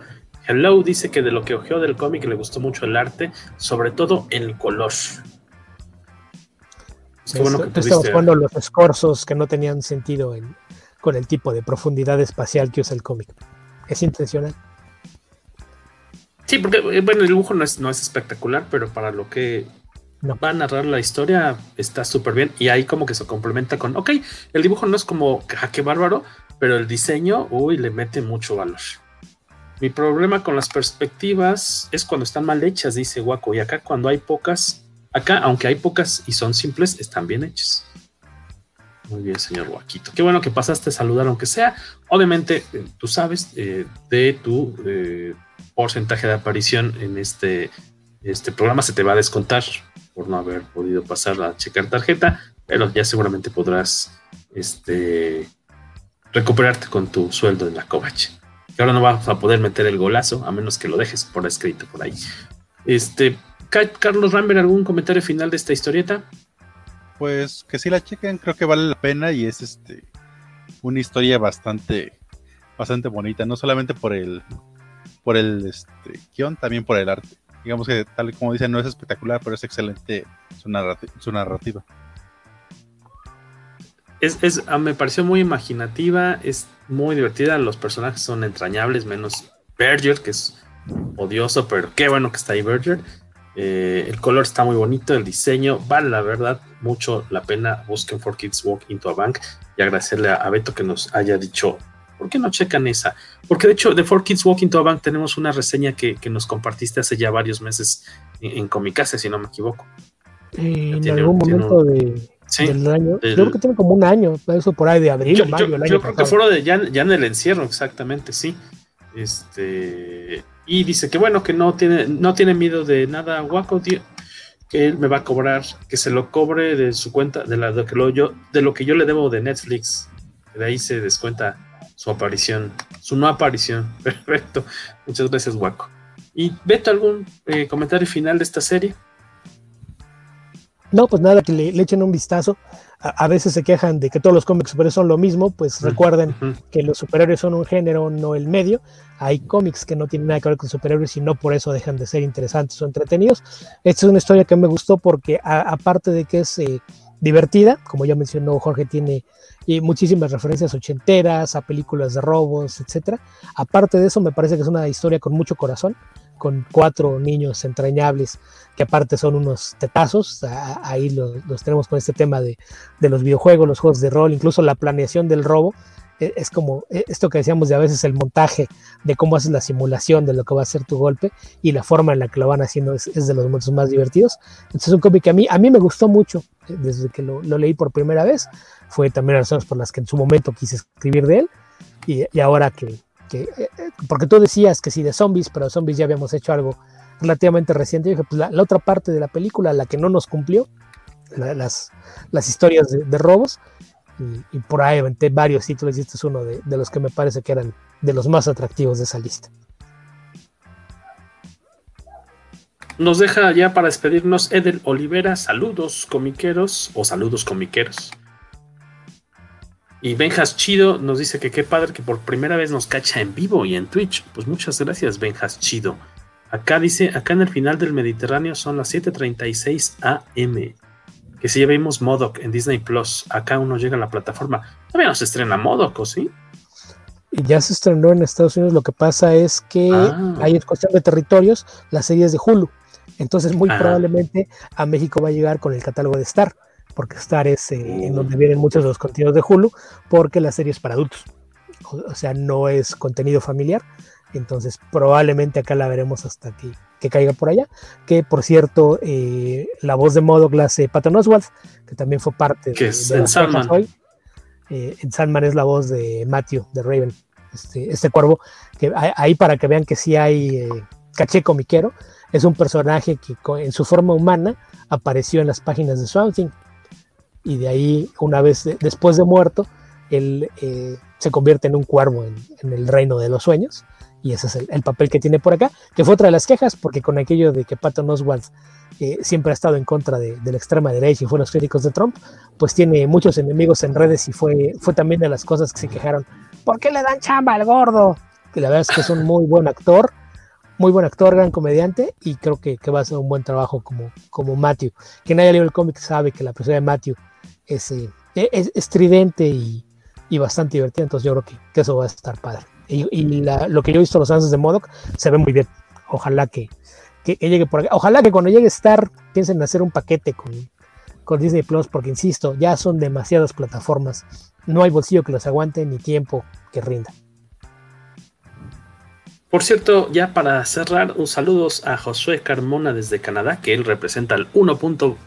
Hello dice que de lo que ojeó del cómic le gustó mucho el arte, sobre todo el color. Estamos jugando los escorzos que no tenían sentido con el tipo de profundidad espacial que usa el cómic. Es intencional. Sí, porque eh, bueno, el dibujo no es, no es espectacular, pero para lo que va a narrar la historia está súper bien. Y ahí como que se complementa con, ok, el dibujo no es como jaque bárbaro, pero el diseño, uy, le mete mucho valor. Mi problema con las perspectivas es cuando están mal hechas, dice Waco, y acá cuando hay pocas, Acá, aunque hay pocas y son simples, están bien hechas. Muy bien, señor Guaquito. Qué bueno que pasaste a saludar, aunque sea. Obviamente, eh, tú sabes eh, de tu eh, porcentaje de aparición en este, este programa, se te va a descontar por no haber podido pasar a checar tarjeta, pero ya seguramente podrás este, recuperarte con tu sueldo en la covache. Que ahora no vas a poder meter el golazo, a menos que lo dejes por escrito por ahí. Este, Carlos Rambert, ¿algún comentario final de esta historieta? Pues que si la chequen, creo que vale la pena y es este una historia bastante bastante bonita, no solamente por el por el este, guion, también por el arte. Digamos que tal como dicen, no es espectacular, pero es excelente su, narrativa. Es, ah, me pareció muy imaginativa, es muy divertida, los personajes son entrañables, menos Berger, que es odioso, pero qué bueno que está ahí Berger. Eh, el color está muy bonito, el diseño vale la verdad mucho la pena. Busquen For Kids Walk into a Bank y agradecerle a, Beto que nos haya dicho, ¿por qué no checan esa? Porque de hecho, de For Kids Walk into a Bank tenemos una reseña que, nos compartiste hace ya varios meses en, en Comicase, si no me equivoco. Eh, en algún momento de, del año. creo que tiene como un año, eso por ahí de abril. Yo, mayo, yo, creo que fue de ya, ya en el encierro, exactamente, sí. Este y dice que bueno, que no tiene, no tiene miedo de nada guaco, que él me va a cobrar, que se lo cobre de su cuenta, de, la, de, que lo, yo, de lo que yo le debo de Netflix. De ahí se descuenta su aparición, su no aparición. Perfecto. Muchas gracias, Guaco. ¿Y Beto, algún eh, comentario final de esta serie? No, pues nada, que le, echen un vistazo. A, veces se quejan de que todos los cómics superhéroes son lo mismo, pues recuerden que los superhéroes son un género, no el medio. Hay cómics que no tienen nada que ver con superhéroes y no por eso dejan de ser interesantes o entretenidos. Esta es una historia que me gustó porque aparte de que es eh, divertida, como ya mencionó Jorge, tiene eh, muchísimas referencias ochenteras, a películas de robos, etc. Aparte de eso, me parece que es una historia con mucho corazón con cuatro niños entrañables que aparte son unos tetazos, ahí los, tenemos con este tema de, los videojuegos, los juegos de rol, incluso la planeación del robo, es como e, esto que decíamos de a veces el montaje de cómo haces la simulación de lo que va a ser tu golpe y la forma en la que lo van haciendo es, de los momentos más divertidos. Entonces es un cómic que a mí, a mí me gustó mucho eh, desde que lo, leí por primera vez, fue también las razones por las que en su momento quise escribir de él y ahora que, eh, eh, porque tú decías que sí de zombies, pero de zombies ya habíamos hecho algo relativamente reciente. Yo dije, pues la, otra parte de la película, la que no nos cumplió, las, las historias de, robos, y, por ahí aventé varios títulos y este es uno de, los que me parece que eran de los más atractivos de esa lista. Nos deja ya para despedirnos Edel Olivera, saludos comiqueros o saludos comiqueros. Y Benjas Chido nos dice que qué padre que por primera vez nos cacha en vivo y en Twitch. Pues muchas gracias, Benjas Chido. Acá dice, acá en el final del Mediterráneo son las 7:36 AM. Que si ya vimos Modoc en Disney Plus, acá uno llega a la plataforma. Todavía no se estrena Modoc, ¿o sí? Y ya se estrenó en Estados Unidos. Lo que pasa es que Ah. hay cuestión de territorios, las series de Hulu. Entonces, muy Ah. probablemente a México va a llegar con el catálogo de Star, porque Star es eh, en donde vienen muchos de los contenidos de Hulu, porque la serie es para adultos. O, o sea, no es contenido familiar. Entonces, probablemente acá la veremos hasta que, que caiga por allá. Que por cierto, eh, la voz de Modoc la hace Patton Oswalt, que también fue parte Que de, es de en Sandman. hoy. Eh, en Sandman es la voz de Matthew, de Raven, este, este cuervo, que hay- ahí para que vean que sí hay eh, caché comiquero, es un personaje que en su forma humana apareció en las páginas de Swamp Thing. Y de ahí, una vez de- después de muerto, él eh, se convierte en un cuervo en, en el reino de los sueños. Y ese es el, el papel que tiene por acá, que fue otra de las quejas, porque con aquello de que Patton Oswalt eh, siempre ha estado en contra de, la extrema derecha y fue los críticos de Trump, pues tiene muchos enemigos en redes y fue, fue también de las cosas que se quejaron. ¿Por qué le dan chamba al gordo? Que la verdad es que es un muy buen actor, muy buen actor, gran comediante, y creo que, que va a hacer un buen trabajo como, como Matthew. Quien haya leído el cómic sabe que la persona de Matthew es, eh, es estridente y, bastante divertida, entonces yo creo que eso va a estar padre. Y, lo que yo he visto los avances de Modoc se ve muy bien. Ojalá que, que, llegue por acá. Ojalá que cuando llegue Star piensen en hacer un paquete con, con Disney Plus, porque insisto, ya son demasiadas plataformas. No hay bolsillo que los aguante ni tiempo que rinda. Por cierto, ya para cerrar, un saludos a Josué Carmona desde Canadá, que él representa el 1. punto-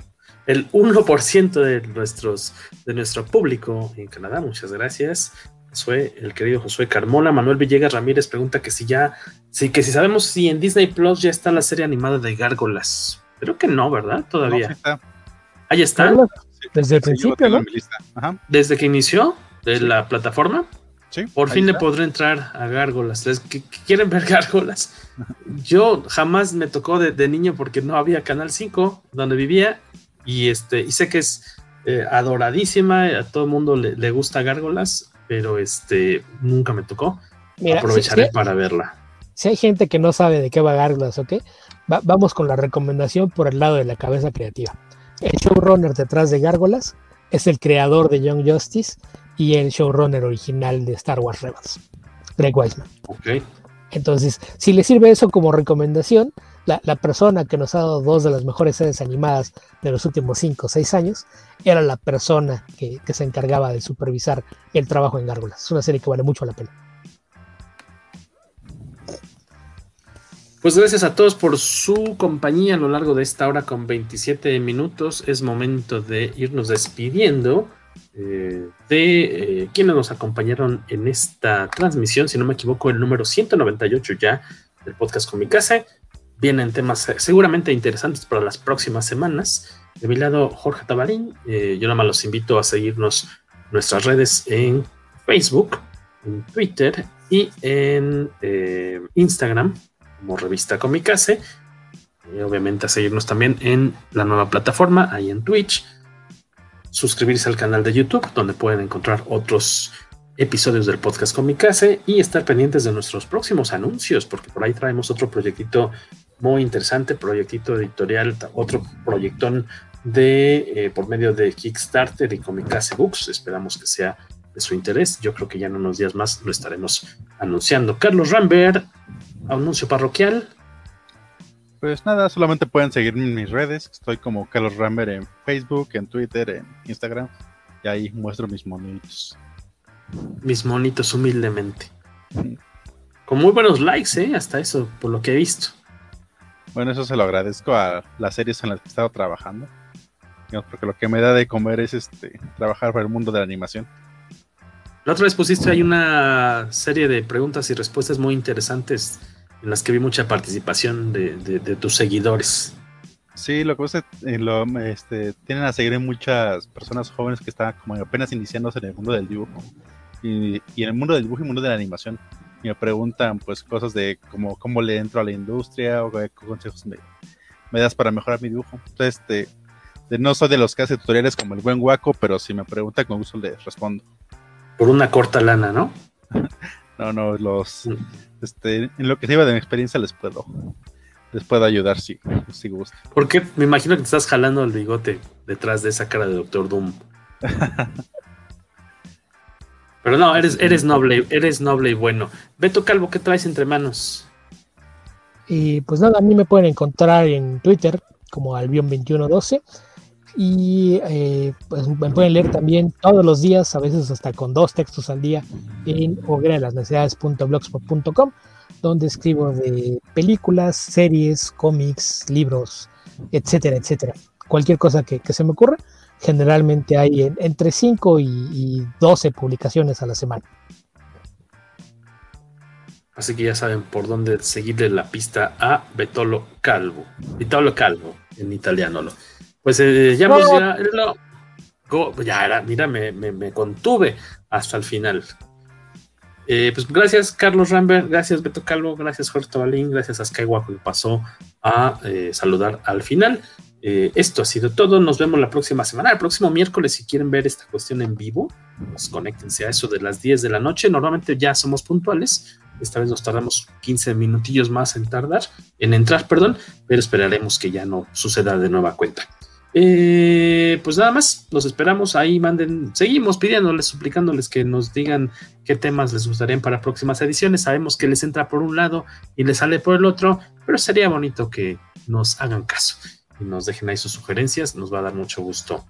el 1% de nuestros de nuestro público en Canadá. Muchas gracias. Josué, el querido Josué Carmona, Manuel Villegas Ramírez pregunta que si ya, sí, que si sabemos si en Disney Plus ya está la serie animada de Gárgolas. Creo que no, ¿verdad? Todavía. No, sí está. Ahí está. Desde el Sí, yo lo principio, ¿no? Ajá. Desde que inició de la plataforma. Sí, Por fin le podré entrar a Gárgolas. ¿Les- que- que ¿Quieren ver Gárgolas? Yo jamás me tocó de, de niño porque no había Canal 5 donde vivía y, este, y sé que es eh, adoradísima, a todo el mundo le, le gusta Gárgolas, pero este, nunca me tocó. Mira, Aprovecharé para verla. Si hay gente que no sabe de qué va Gárgolas o qué, va- vamos con la recomendación por el lado de la cabeza creativa. El showrunner detrás de Gárgolas es el creador de Young Justice y el showrunner original de Star Wars Rebels, Greg Weisman. Ok. Entonces, si le sirve eso como recomendación, la, la persona que nos ha dado dos de las mejores series animadas de los últimos 5 o 6 años era la persona que, que se encargaba de supervisar el trabajo en Gárgolas. Es una serie que vale mucho la pena. Pues gracias a todos por su compañía a lo largo de esta hora con 27 minutos. Es momento de irnos despidiendo eh, de eh, quienes nos acompañaron en esta transmisión. Si no me equivoco, el número 198 ya del podcast con mi casa. Vienen temas eh, seguramente interesantes para las próximas semanas. De mi lado, Jorge Tabarín. Eh, yo nada más los invito a seguirnos nuestras redes en Facebook, en Twitter y en eh, Instagram como revista Comicase. Y obviamente a seguirnos también en la nueva plataforma, ahí en Twitch. Suscribirse al canal de YouTube, donde pueden encontrar otros episodios del podcast Comicase y estar pendientes de nuestros próximos anuncios, porque por ahí traemos otro proyectito muy interesante, proyectito editorial, otro proyectón de eh, por medio de Kickstarter y Comicase Books. Esperamos que sea de su interés. Yo creo que ya en unos días más lo estaremos anunciando. Carlos Rambert, anuncio parroquial. Pues nada, solamente pueden seguirme en mis redes. Estoy como Carlos Ramber en Facebook, en Twitter, en Instagram. Y ahí muestro mis monitos. Mis monitos humildemente. Con muy buenos likes, ¿eh? Hasta eso, por lo que he visto. Bueno, eso se lo agradezco a las series en las que he estado trabajando. Porque lo que me da de comer es este trabajar para el mundo de la animación. La otra vez pusiste ahí una serie de preguntas y respuestas muy interesantes en las que vi mucha participación de, de, de tus seguidores. Sí, lo que pasa es eh, lo, este, tienen a seguir muchas personas jóvenes que están como apenas iniciándose en el mundo del dibujo. Y, y en el mundo del dibujo y el mundo de la animación. Y me preguntan pues cosas de cómo, cómo le entro a la industria o qué consejos me, me das para mejorar mi dibujo. Entonces, este, de, no soy de los que hace tutoriales como el buen guaco, pero si me preguntan con gusto les respondo. Por una corta lana, ¿no? no, no, los... Este, en lo que se iba de mi experiencia les puedo les pueda ayudar si, si gusta. Porque me imagino que te estás jalando el bigote detrás de esa cara de Doctor Doom. Pero no, eres, eres noble, eres noble y bueno. Beto Calvo, ¿qué traes entre manos? Y pues nada, a mí me pueden encontrar en Twitter como Albion2112 y eh, pues me pueden leer también todos los días, a veces hasta con dos textos al día en hoguera de las necesidades.blogspot.com, donde escribo de películas, series, cómics, libros, etcétera, etcétera. Cualquier cosa que, que se me ocurra, generalmente hay en, entre 5 y, y 12 publicaciones a la semana. Así que ya saben por dónde seguirle la pista a Betolo Calvo. Betolo Calvo, en italiano. ¿no? Pues eh, ya, ya, lo, go, ya era, mira, me, me, me, contuve hasta el final. Eh, pues gracias, Carlos Rambert, gracias, Beto Calvo, gracias, Jorge Tobalín, gracias a que pasó a eh, saludar al final. Eh, esto ha sido todo. Nos vemos la próxima semana. El próximo miércoles, si quieren ver esta cuestión en vivo, pues conéctense a eso de las 10 de la noche. Normalmente ya somos puntuales. Esta vez nos tardamos 15 minutillos más en tardar, en entrar, perdón, pero esperaremos que ya no suceda de nueva cuenta. Eh, pues nada más, los esperamos ahí, manden, seguimos pidiéndoles, suplicándoles que nos digan qué temas les gustarían para próximas ediciones. Sabemos que les entra por un lado y les sale por el otro, pero sería bonito que nos hagan caso y nos dejen ahí sus sugerencias, nos va a dar mucho gusto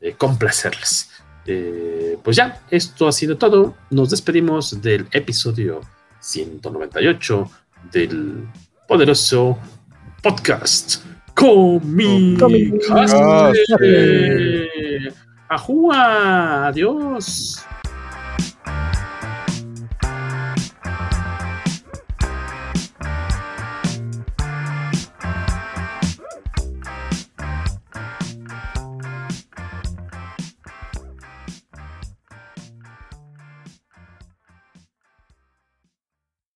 eh, complacerles. Eh, pues ya, esto ha sido todo. Nos despedimos del episodio 198 del poderoso podcast Comicase. Ajúa, adiós.